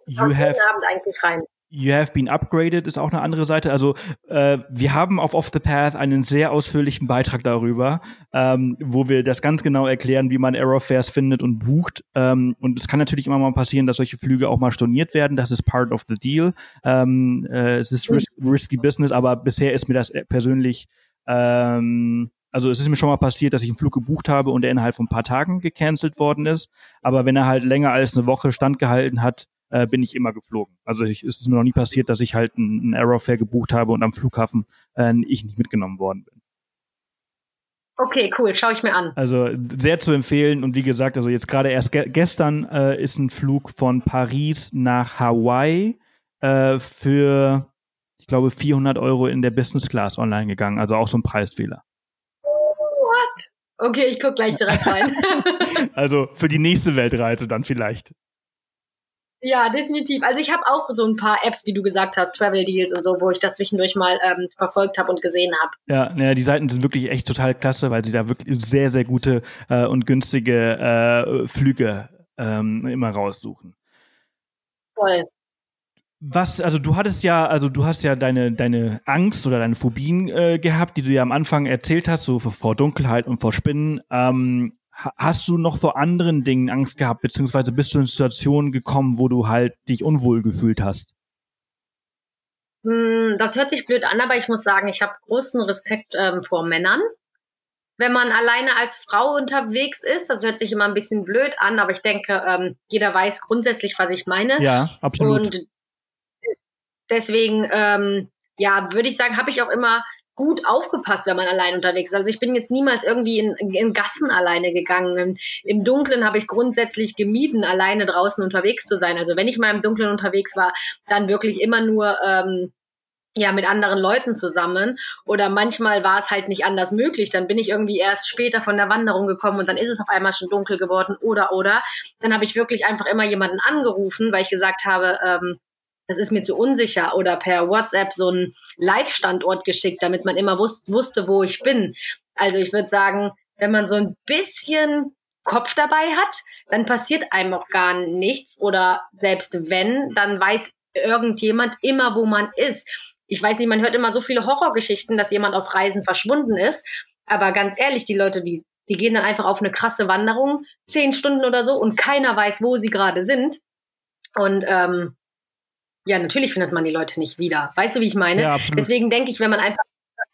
Speaker 1: you, you have, Abend eigentlich rein. You Have Been Upgraded ist auch eine andere Seite. Also äh, wir haben auf Off the Path einen sehr ausführlichen Beitrag darüber, ähm, wo wir das ganz genau erklären, wie man Aerofares findet und bucht. Ähm, und es kann natürlich immer mal passieren, dass solche Flüge auch mal storniert werden. Das ist part of the deal. Ähm, äh, es ist ris risky business, aber bisher ist mir das persönlich ähm, also es ist mir schon mal passiert, dass ich einen Flug gebucht habe und der innerhalb von ein paar Tagen gecancelt worden ist. Aber wenn er halt länger als eine Woche standgehalten hat, äh, bin ich immer geflogen. Also ich, es ist mir noch nie passiert, dass ich halt einen Aerofare gebucht habe und am Flughafen äh, ich nicht mitgenommen worden bin.
Speaker 2: Okay, cool, schaue ich mir an.
Speaker 1: Also sehr zu empfehlen und wie gesagt, also jetzt gerade erst ge gestern äh, ist ein Flug von Paris nach Hawaii äh, für, ich glaube, 400 Euro in der Business Class online gegangen. Also auch so ein Preisfehler.
Speaker 2: What? Okay, ich gucke gleich direkt rein.
Speaker 1: also für die nächste Weltreise dann vielleicht.
Speaker 2: Ja, definitiv. Also ich habe auch so ein paar Apps, wie du gesagt hast, Travel Deals und so, wo ich das zwischendurch mal ähm, verfolgt habe und gesehen habe.
Speaker 1: Ja, naja, die Seiten sind wirklich echt total klasse, weil sie da wirklich sehr, sehr gute äh, und günstige äh, Flüge ähm, immer raussuchen.
Speaker 2: Voll.
Speaker 1: Was, also du hattest ja, also du hast ja deine, deine Angst oder deine Phobien äh, gehabt, die du ja am Anfang erzählt hast, so vor Dunkelheit und vor Spinnen. Ähm, hast du noch vor anderen Dingen Angst gehabt, beziehungsweise bist du in Situationen gekommen, wo du halt dich unwohl gefühlt hast?
Speaker 2: Hm, das hört sich blöd an, aber ich muss sagen, ich habe großen Respekt ähm, vor Männern. Wenn man alleine als Frau unterwegs ist, das hört sich immer ein bisschen blöd an, aber ich denke, ähm, jeder weiß grundsätzlich, was ich meine.
Speaker 1: Ja, absolut.
Speaker 2: Und deswegen, ähm, ja, würde ich sagen, habe ich auch immer gut aufgepasst, wenn man allein unterwegs ist. Also ich bin jetzt niemals irgendwie in, in Gassen alleine gegangen. Im, Im Dunkeln habe ich grundsätzlich gemieden, alleine draußen unterwegs zu sein. Also wenn ich mal im Dunkeln unterwegs war, dann wirklich immer nur ähm, ja mit anderen Leuten zusammen oder manchmal war es halt nicht anders möglich, dann bin ich irgendwie erst später von der Wanderung gekommen und dann ist es auf einmal schon dunkel geworden oder oder dann habe ich wirklich einfach immer jemanden angerufen, weil ich gesagt habe, ähm, das ist mir zu unsicher oder per WhatsApp so einen Live-Standort geschickt, damit man immer wus wusste, wo ich bin. Also ich würde sagen, wenn man so ein bisschen Kopf dabei hat, dann passiert einem auch gar nichts oder selbst wenn, dann weiß irgendjemand immer, wo man ist. Ich weiß nicht, man hört immer so viele Horrorgeschichten, dass jemand auf Reisen verschwunden ist. Aber ganz ehrlich, die Leute, die, die gehen dann einfach auf eine krasse Wanderung, zehn Stunden oder so, und keiner weiß, wo sie gerade sind. Und ähm, ja, natürlich findet man die Leute nicht wieder. Weißt du, wie ich meine? Ja. Deswegen denke ich, wenn man einfach,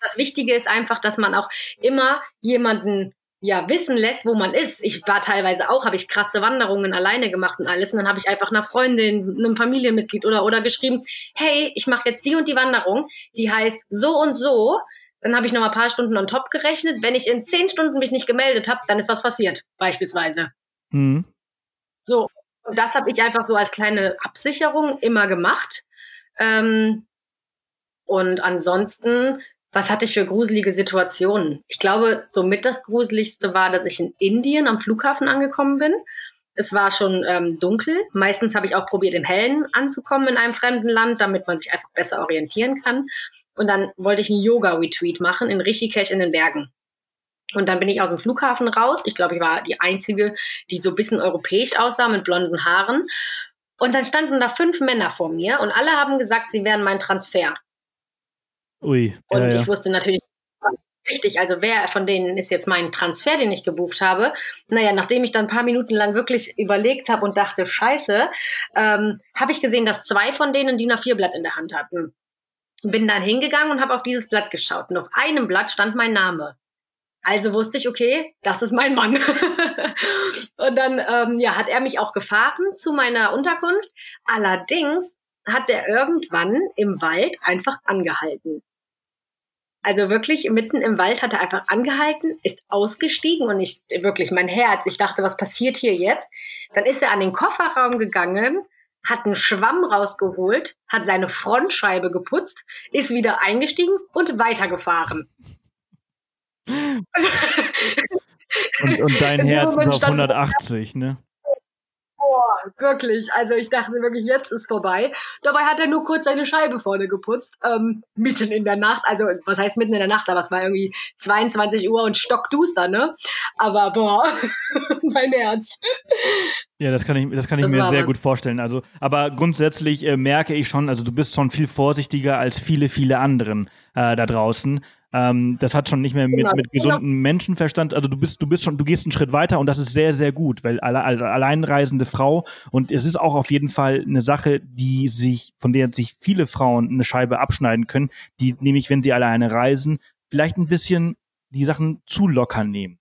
Speaker 2: das Wichtige ist einfach, dass man auch immer jemanden ja wissen lässt, wo man ist. Ich war teilweise auch, habe ich krasse Wanderungen alleine gemacht und alles. Und dann habe ich einfach einer Freundin, einem Familienmitglied oder oder geschrieben, hey, ich mache jetzt die und die Wanderung, die heißt so und so. Dann habe ich noch mal ein paar Stunden on top gerechnet. Wenn ich in zehn Stunden mich nicht gemeldet habe, dann ist was passiert, beispielsweise. Mhm. So, und das habe ich einfach so als kleine Absicherung immer gemacht. Ähm, und ansonsten, was hatte ich für gruselige Situationen? Ich glaube, somit das Gruseligste war, dass ich in Indien am Flughafen angekommen bin. Es war schon ähm, dunkel. Meistens habe ich auch probiert, im Hellen anzukommen in einem fremden Land, damit man sich einfach besser orientieren kann. Und dann wollte ich einen Yoga-Retreat machen in Rishikesh in den Bergen. Und dann bin ich aus dem Flughafen raus. Ich glaube, ich war die Einzige, die so ein bisschen europäisch aussah mit blonden Haaren. Und dann standen da fünf Männer vor mir und alle haben gesagt, sie wären mein Transfer.
Speaker 1: Ui.
Speaker 2: Ja, und ich wusste natürlich richtig, also wer von denen ist jetzt mein Transfer, den ich gebucht habe. Naja, nachdem ich dann ein paar Minuten lang wirklich überlegt habe und dachte, scheiße, ähm, habe ich gesehen, dass zwei von denen DIN A4-Blatt in der Hand hatten. Bin dann hingegangen und habe auf dieses Blatt geschaut. Und auf einem Blatt stand mein Name. Also wusste ich, okay, das ist mein Mann. und dann ähm, ja, hat er mich auch gefahren zu meiner Unterkunft. Allerdings hat er irgendwann im Wald einfach angehalten. Also wirklich mitten im Wald hat er einfach angehalten, ist ausgestiegen und ich wirklich mein Herz. Ich dachte, was passiert hier jetzt? Dann ist er an den Kofferraum gegangen, hat einen Schwamm rausgeholt, hat seine Frontscheibe geputzt, ist wieder eingestiegen und weitergefahren
Speaker 1: und, und dein Herz ist auf 180, ne?
Speaker 2: Boah, wirklich. Also ich dachte wirklich, jetzt ist vorbei. Dabei hat er nur kurz seine Scheibe vorne geputzt, ähm, mitten in der Nacht. Also was heißt mitten in der Nacht? Aber es war irgendwie 22 Uhr und stockduster, ne? Aber boah, mein Herz.
Speaker 1: Ja, das kann ich, das kann ich das mir sehr was. gut vorstellen. Also, aber grundsätzlich äh, merke ich schon, also du bist schon viel vorsichtiger als viele, viele anderen äh, da draußen. Ähm, das hat schon nicht mehr mit, genau. mit genau. gesundem Menschenverstand. Also du bist, du bist schon, du gehst einen Schritt weiter und das ist sehr, sehr gut, weil alle, alle alleinreisende Frau und es ist auch auf jeden Fall eine Sache, die sich, von der sich viele Frauen eine Scheibe abschneiden können, die nämlich, wenn sie alleine reisen, vielleicht ein bisschen die Sachen zu locker nehmen.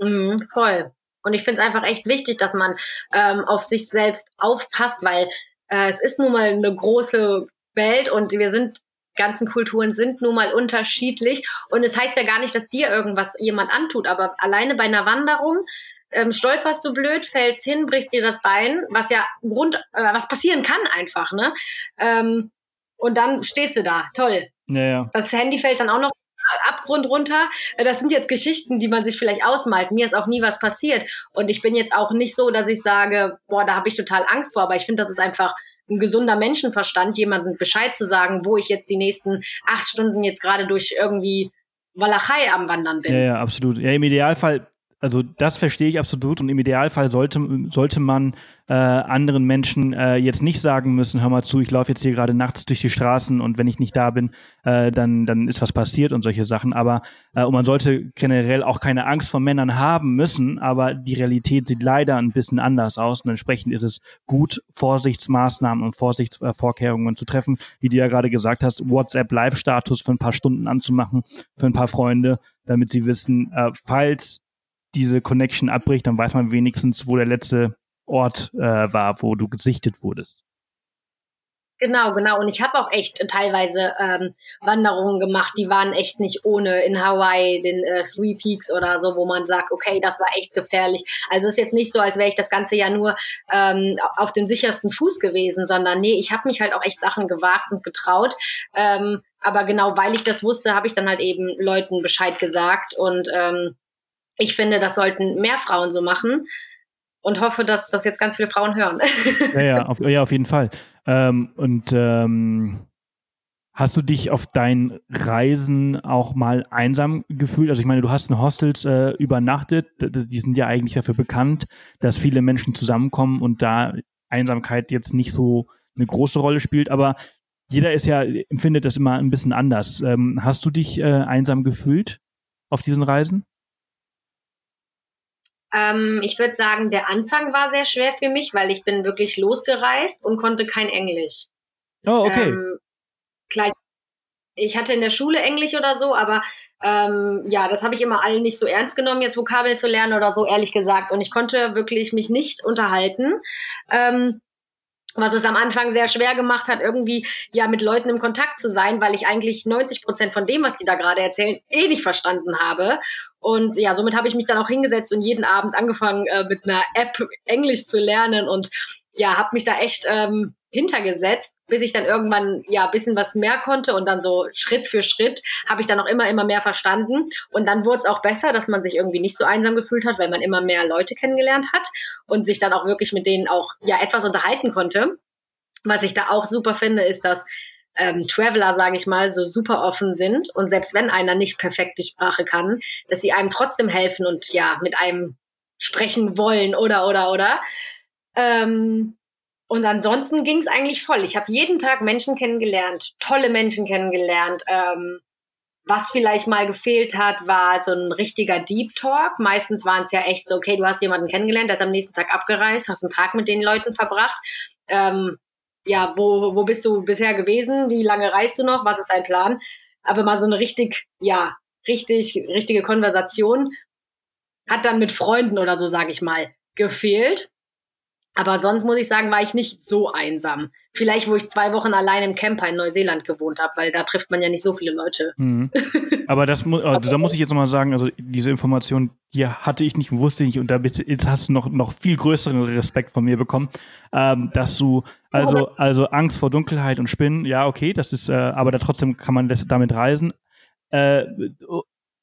Speaker 2: Mhm, voll. Und ich finde es einfach echt wichtig, dass man ähm, auf sich selbst aufpasst, weil äh, es ist nun mal eine große Welt und wir sind ganzen Kulturen sind nun mal unterschiedlich. Und es heißt ja gar nicht, dass dir irgendwas jemand antut, aber alleine bei einer Wanderung ähm, stolperst du blöd, fällst hin, brichst dir das Bein, was ja Grund, äh, was passieren kann einfach, ne? Ähm, und dann stehst du da, toll.
Speaker 1: Ja, ja.
Speaker 2: Das Handy fällt dann auch noch Abgrund runter. Das sind jetzt Geschichten, die man sich vielleicht ausmalt. Mir ist auch nie was passiert. Und ich bin jetzt auch nicht so, dass ich sage, boah, da habe ich total Angst vor. Aber ich finde, das ist einfach ein gesunder Menschenverstand, jemandem Bescheid zu sagen, wo ich jetzt die nächsten acht Stunden jetzt gerade durch irgendwie Walachei am Wandern bin.
Speaker 1: Ja, ja, absolut. Ja, im Idealfall also das verstehe ich absolut und im Idealfall sollte, sollte man äh, anderen Menschen äh, jetzt nicht sagen müssen, hör mal zu, ich laufe jetzt hier gerade nachts durch die Straßen und wenn ich nicht da bin, äh, dann, dann ist was passiert und solche Sachen. Aber äh, und man sollte generell auch keine Angst vor Männern haben müssen, aber die Realität sieht leider ein bisschen anders aus und entsprechend ist es gut, Vorsichtsmaßnahmen und Vorsichtsvorkehrungen zu treffen, wie du ja gerade gesagt hast, WhatsApp-Live-Status für ein paar Stunden anzumachen, für ein paar Freunde, damit sie wissen, äh, falls diese Connection abbricht, dann weiß man wenigstens, wo der letzte Ort äh, war, wo du gesichtet wurdest.
Speaker 2: Genau, genau. Und ich habe auch echt teilweise ähm, Wanderungen gemacht, die waren echt nicht ohne in Hawaii, den äh, Three Peaks oder so, wo man sagt, okay, das war echt gefährlich. Also ist jetzt nicht so, als wäre ich das ganze Jahr nur ähm, auf dem sichersten Fuß gewesen, sondern nee, ich habe mich halt auch echt Sachen gewagt und getraut. Ähm, aber genau, weil ich das wusste, habe ich dann halt eben Leuten Bescheid gesagt und ähm, ich finde, das sollten mehr Frauen so machen und hoffe, dass das jetzt ganz viele Frauen hören.
Speaker 1: ja, ja, auf, ja, auf jeden Fall. Ähm, und ähm, hast du dich auf deinen Reisen auch mal einsam gefühlt? Also ich meine, du hast in Hostels äh, übernachtet. Die sind ja eigentlich dafür bekannt, dass viele Menschen zusammenkommen und da Einsamkeit jetzt nicht so eine große Rolle spielt. Aber jeder ist ja, empfindet das immer ein bisschen anders. Ähm, hast du dich äh, einsam gefühlt auf diesen Reisen?
Speaker 2: Ähm, ich würde sagen, der Anfang war sehr schwer für mich, weil ich bin wirklich losgereist und konnte kein Englisch.
Speaker 1: Oh, okay. Ähm,
Speaker 2: klar, ich hatte in der Schule Englisch oder so, aber ähm, ja, das habe ich immer allen nicht so ernst genommen, jetzt Vokabel zu lernen oder so, ehrlich gesagt. Und ich konnte wirklich mich nicht unterhalten. Ähm, was es am Anfang sehr schwer gemacht hat, irgendwie ja mit Leuten im Kontakt zu sein, weil ich eigentlich 90 Prozent von dem, was die da gerade erzählen, eh nicht verstanden habe. Und ja, somit habe ich mich dann auch hingesetzt und jeden Abend angefangen, äh, mit einer App Englisch zu lernen und ja, habe mich da echt ähm, hintergesetzt, bis ich dann irgendwann ja bisschen was mehr konnte und dann so Schritt für Schritt habe ich dann auch immer, immer mehr verstanden. Und dann wurde es auch besser, dass man sich irgendwie nicht so einsam gefühlt hat, weil man immer mehr Leute kennengelernt hat und sich dann auch wirklich mit denen auch ja etwas unterhalten konnte. Was ich da auch super finde, ist, dass ähm, Traveler, sage ich mal, so super offen sind und selbst wenn einer nicht perfekt die Sprache kann, dass sie einem trotzdem helfen und ja mit einem sprechen wollen oder oder oder. Ähm, und ansonsten ging es eigentlich voll. Ich habe jeden Tag Menschen kennengelernt, tolle Menschen kennengelernt. Ähm, was vielleicht mal gefehlt hat, war so ein richtiger Deep Talk. Meistens waren es ja echt so, okay, du hast jemanden kennengelernt, der ist am nächsten Tag abgereist, hast einen Tag mit den Leuten verbracht. Ähm, ja, wo, wo bist du bisher gewesen? Wie lange reist du noch? Was ist dein Plan? Aber mal so eine richtig, ja, richtig, richtige Konversation hat dann mit Freunden oder so, sage ich mal, gefehlt. Aber sonst muss ich sagen, war ich nicht so einsam. Vielleicht, wo ich zwei Wochen allein im Camper in Neuseeland gewohnt habe, weil da trifft man ja nicht so viele Leute.
Speaker 1: Mhm. Aber das also, da muss ich jetzt nochmal sagen, also diese Information, die hatte ich nicht, wusste ich nicht und da jetzt hast du noch, noch viel größeren Respekt von mir bekommen, ähm, dass du, also, also Angst vor Dunkelheit und Spinnen, ja, okay, das ist, äh, aber da trotzdem kann man damit reisen. Äh,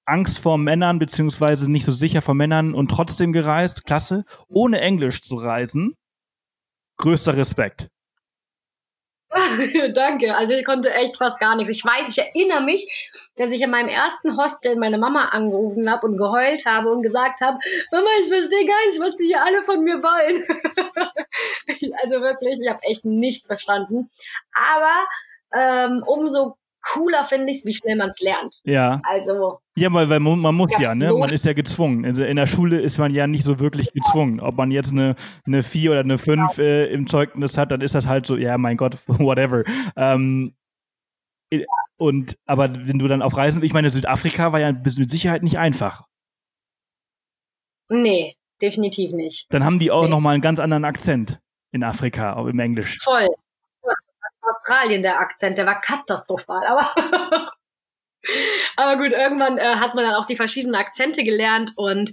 Speaker 1: Angst vor Männern, beziehungsweise nicht so sicher vor Männern und trotzdem gereist, klasse, ohne Englisch zu reisen größter Respekt.
Speaker 2: Danke. Also ich konnte echt fast gar nichts. Ich weiß, ich erinnere mich, dass ich in meinem ersten Hostel meine Mama angerufen habe und geheult habe und gesagt habe, Mama, ich verstehe gar nicht, was die hier alle von mir wollen. also wirklich, ich habe echt nichts verstanden. Aber ähm, umso cooler finde ich es, wie schnell man es lernt.
Speaker 1: Ja.
Speaker 2: Also.
Speaker 1: Ja, weil, weil man muss ja, ne? So man ist ja gezwungen. Also in der Schule ist man ja nicht so wirklich gezwungen. Ob man jetzt eine, eine 4 oder eine 5 genau. äh, im Zeugnis hat, dann ist das halt so, ja, mein Gott, whatever. Ähm, und aber wenn du dann auf Reisen, ich meine, Südafrika war ja mit Sicherheit nicht einfach.
Speaker 2: Nee, definitiv nicht.
Speaker 1: Dann haben die auch nee. nochmal einen ganz anderen Akzent in Afrika, auch im Englisch.
Speaker 2: Voll, Australien der Akzent, der war katastrophal, aber aber gut, irgendwann äh, hat man dann auch die verschiedenen Akzente gelernt und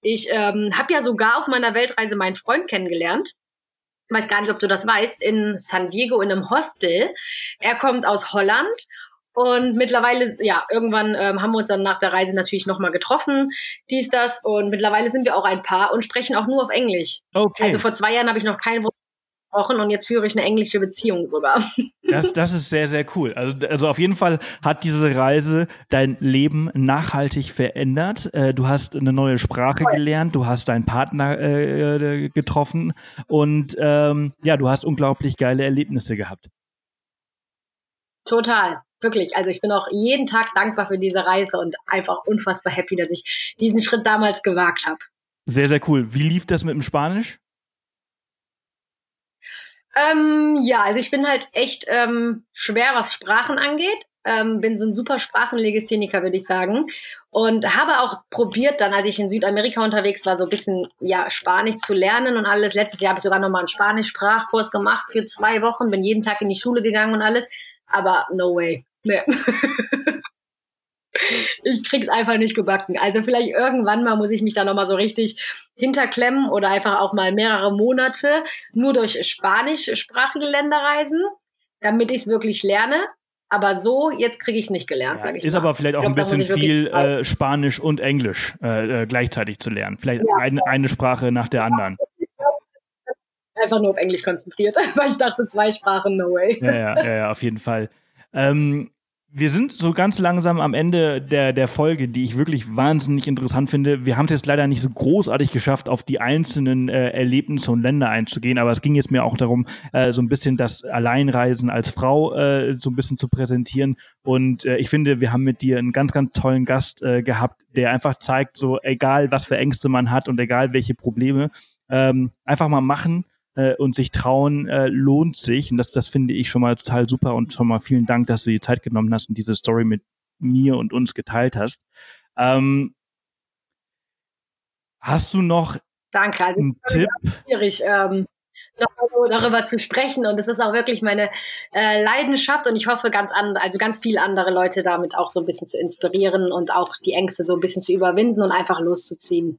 Speaker 2: ich ähm, habe ja sogar auf meiner Weltreise meinen Freund kennengelernt. Ich weiß gar nicht, ob du das weißt, in San Diego in einem Hostel. Er kommt aus Holland Und mittlerweile, ja, irgendwann ähm, haben wir uns dann nach der Reise natürlich nochmal getroffen, dies, das. Und mittlerweile sind wir auch ein Paar und sprechen auch nur auf Englisch. Okay. Also vor zwei Jahren habe ich noch kein Wort gesprochen und jetzt führe ich eine englische Beziehung sogar.
Speaker 1: Das, das ist sehr, sehr cool. Also, also auf jeden Fall hat diese Reise dein Leben nachhaltig verändert. Äh, du hast eine neue Sprache Voll. gelernt, du hast deinen Partner äh, getroffen und ähm, ja, du hast unglaublich geile Erlebnisse gehabt.
Speaker 2: Total. Wirklich. Also ich bin auch jeden Tag dankbar für diese Reise und einfach unfassbar happy, dass ich diesen Schritt damals gewagt habe.
Speaker 1: Sehr, sehr cool. Wie lief das mit dem Spanisch?
Speaker 2: Ähm, ja, also ich bin halt echt ähm, schwer, was Sprachen angeht. Ähm, bin so ein super Sprachenlegistheniker, würde ich sagen. Und habe auch probiert, dann, als ich in Südamerika unterwegs war, so ein bisschen ja Spanisch zu lernen und alles. Letztes Jahr habe ich sogar nochmal einen Spanisch-Sprachkurs gemacht für zwei Wochen, bin jeden Tag in die Schule gegangen und alles. Aber no way. Nee. ich krieg's einfach nicht gebacken. Also vielleicht irgendwann mal muss ich mich da nochmal so richtig hinterklemmen oder einfach auch mal mehrere Monate nur durch spanischsprachige Länder reisen, damit ich es wirklich lerne. Aber so, jetzt kriege ich es nicht gelernt, ja, sage ich
Speaker 1: Ist
Speaker 2: mal.
Speaker 1: aber vielleicht auch glaub, ein bisschen viel äh, Spanisch und Englisch äh, äh, gleichzeitig zu lernen. Vielleicht ja. eine, eine Sprache nach der anderen
Speaker 2: einfach nur auf Englisch konzentriert, weil ich dachte, zwei Sprachen, no way.
Speaker 1: Ja, ja, ja, ja auf jeden Fall. Ähm, wir sind so ganz langsam am Ende der, der Folge, die ich wirklich wahnsinnig interessant finde. Wir haben es jetzt leider nicht so großartig geschafft, auf die einzelnen äh, Erlebnisse und Länder einzugehen, aber es ging jetzt mir auch darum, äh, so ein bisschen das Alleinreisen als Frau äh, so ein bisschen zu präsentieren. Und äh, ich finde, wir haben mit dir einen ganz, ganz tollen Gast äh, gehabt, der einfach zeigt, so egal was für Ängste man hat und egal welche Probleme, ähm, einfach mal machen äh, und sich trauen äh, lohnt sich. Und das, das finde ich schon mal total super und schon mal vielen Dank, dass du die Zeit genommen hast und diese Story mit mir und uns geteilt hast. Ähm, hast du noch
Speaker 2: Danke, also einen Tipp? Schwierig, ähm, darüber zu sprechen und es ist auch wirklich meine äh, Leidenschaft und ich hoffe ganz an, also ganz viele andere Leute damit auch so ein bisschen zu inspirieren und auch die Ängste so ein bisschen zu überwinden und einfach loszuziehen.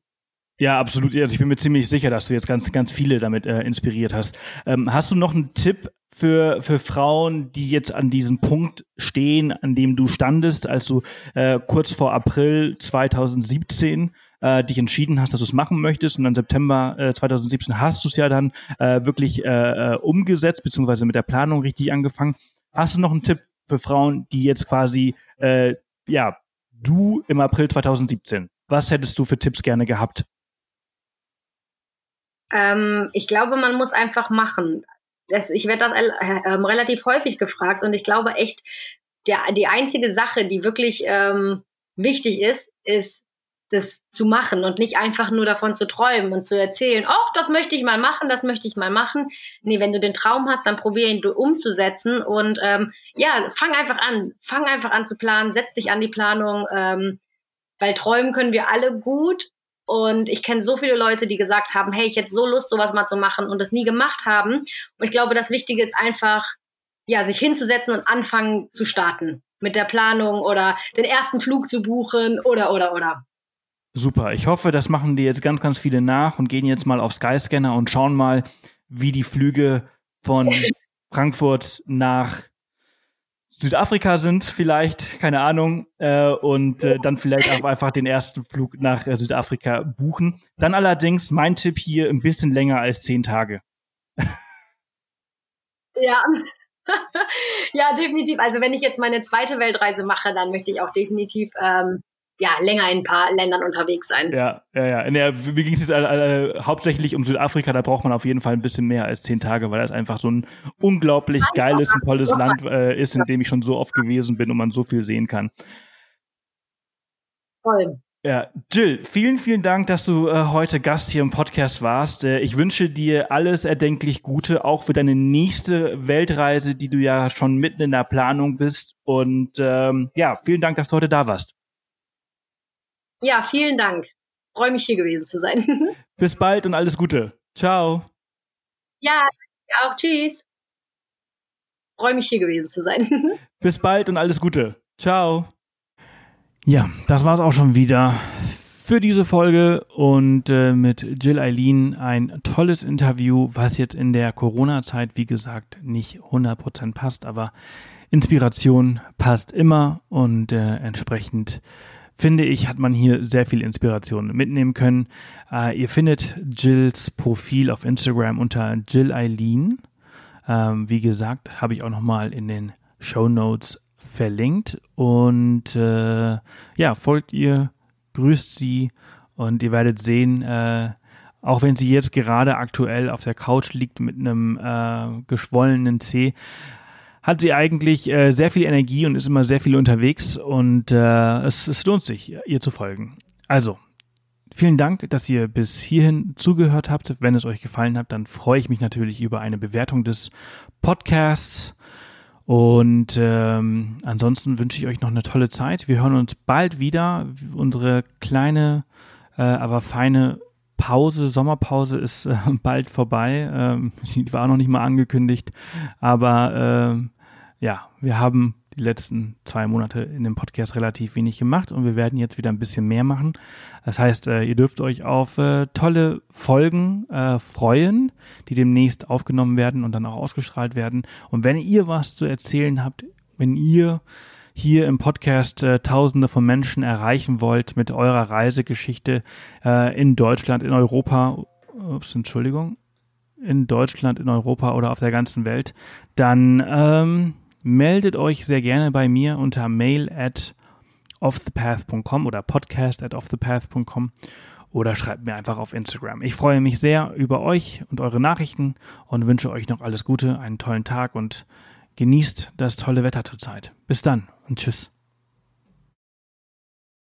Speaker 1: Ja, absolut. Also ich bin mir ziemlich sicher, dass du jetzt ganz, ganz viele damit äh, inspiriert hast. Ähm, hast du noch einen Tipp für, für Frauen, die jetzt an diesem Punkt stehen, an dem du standest, als du äh, kurz vor April 2017 äh, dich entschieden hast, dass du es machen möchtest und dann September äh, 2017 hast du es ja dann äh, wirklich äh, äh, umgesetzt, beziehungsweise mit der Planung richtig angefangen. Hast du noch einen Tipp für Frauen, die jetzt quasi, äh, ja, du im April 2017, was hättest du für Tipps gerne gehabt?
Speaker 2: Ähm, ich glaube, man muss einfach machen. Das, ich werde das äh, relativ häufig gefragt und ich glaube echt, der, die einzige Sache, die wirklich ähm, wichtig ist, ist, das zu machen und nicht einfach nur davon zu träumen und zu erzählen, oh, das möchte ich mal machen, das möchte ich mal machen. Nee, wenn du den Traum hast, dann probier ihn umzusetzen und ähm, ja, fang einfach an, fang einfach an zu planen, setz dich an die Planung, ähm, weil träumen können wir alle gut, und ich kenne so viele Leute, die gesagt haben, hey, ich hätte so Lust, sowas mal zu machen und das nie gemacht haben. Und ich glaube, das Wichtige ist einfach, ja, sich hinzusetzen und anfangen zu starten mit der Planung oder den ersten Flug zu buchen oder, oder, oder.
Speaker 1: Super. Ich hoffe, das machen die jetzt ganz, ganz viele nach und gehen jetzt mal auf Skyscanner und schauen mal, wie die Flüge von Frankfurt nach Südafrika sind, vielleicht, keine Ahnung, äh, und äh, dann vielleicht auch einfach den ersten Flug nach äh, Südafrika buchen. Dann allerdings mein Tipp hier ein bisschen länger als zehn Tage.
Speaker 2: Ja. ja, definitiv. Also wenn ich jetzt meine zweite Weltreise mache, dann möchte ich auch definitiv ähm, ja, länger in ein paar Ländern unterwegs sein.
Speaker 1: Ja, ja, ja. In der, mir ging es jetzt äh, äh, hauptsächlich um Südafrika, da braucht man auf jeden Fall ein bisschen mehr als zehn Tage, weil das einfach so ein unglaublich geiles und tolles Land äh, ist, in dem ich schon so oft gewesen bin und man so viel sehen kann.
Speaker 2: Toll.
Speaker 1: Ja, Jill, vielen, vielen Dank, dass du äh, heute Gast hier im Podcast warst. Äh, ich wünsche dir alles erdenklich Gute, auch für deine nächste Weltreise, die du ja schon mitten in der Planung bist. Und ähm, ja, vielen Dank, dass du heute da warst.
Speaker 2: Ja, vielen Dank. Freue mich hier gewesen zu sein.
Speaker 1: Bis bald und alles Gute. Ciao.
Speaker 2: Ja, auch tschüss. Freue mich hier gewesen zu sein.
Speaker 1: Bis bald und alles Gute. Ciao. Ja, das war's auch schon wieder für diese Folge und äh, mit Jill Eileen ein tolles Interview, was jetzt in der Corona-Zeit, wie gesagt, nicht 100% passt, aber Inspiration passt immer und äh, entsprechend finde ich, hat man hier sehr viel Inspiration mitnehmen können. Äh, ihr findet Jills Profil auf Instagram unter Jill Eileen. Ähm, wie gesagt, habe ich auch nochmal in den Show Notes verlinkt. Und äh, ja, folgt ihr, grüßt sie und ihr werdet sehen, äh, auch wenn sie jetzt gerade aktuell auf der Couch liegt mit einem äh, geschwollenen Zeh, hat sie eigentlich äh, sehr viel Energie und ist immer sehr viel unterwegs und äh, es, es lohnt sich, ihr zu folgen. Also, vielen Dank, dass ihr bis hierhin zugehört habt. Wenn es euch gefallen hat, dann freue ich mich natürlich über eine Bewertung des Podcasts. Und ähm, ansonsten wünsche ich euch noch eine tolle Zeit. Wir hören uns bald wieder. Unsere kleine, äh, aber feine Pause, Sommerpause ist äh, bald vorbei. Ähm, sie war noch nicht mal angekündigt. Aber äh, ja, wir haben die letzten zwei Monate in dem Podcast relativ wenig gemacht und wir werden jetzt wieder ein bisschen mehr machen. Das heißt, äh, ihr dürft euch auf äh, tolle Folgen äh, freuen, die demnächst aufgenommen werden und dann auch ausgestrahlt werden. Und wenn ihr was zu erzählen habt, wenn ihr hier im Podcast äh, Tausende von Menschen erreichen wollt mit eurer Reisegeschichte äh, in Deutschland, in Europa, ups, Entschuldigung, in Deutschland, in Europa oder auf der ganzen Welt, dann ähm, meldet euch sehr gerne bei mir unter mail at offthepath.com oder podcast at offthepath.com oder schreibt mir einfach auf Instagram. Ich freue mich sehr über euch und eure Nachrichten und wünsche euch noch alles Gute, einen tollen Tag und genießt das tolle Wetter zurzeit. Bis dann und tschüss.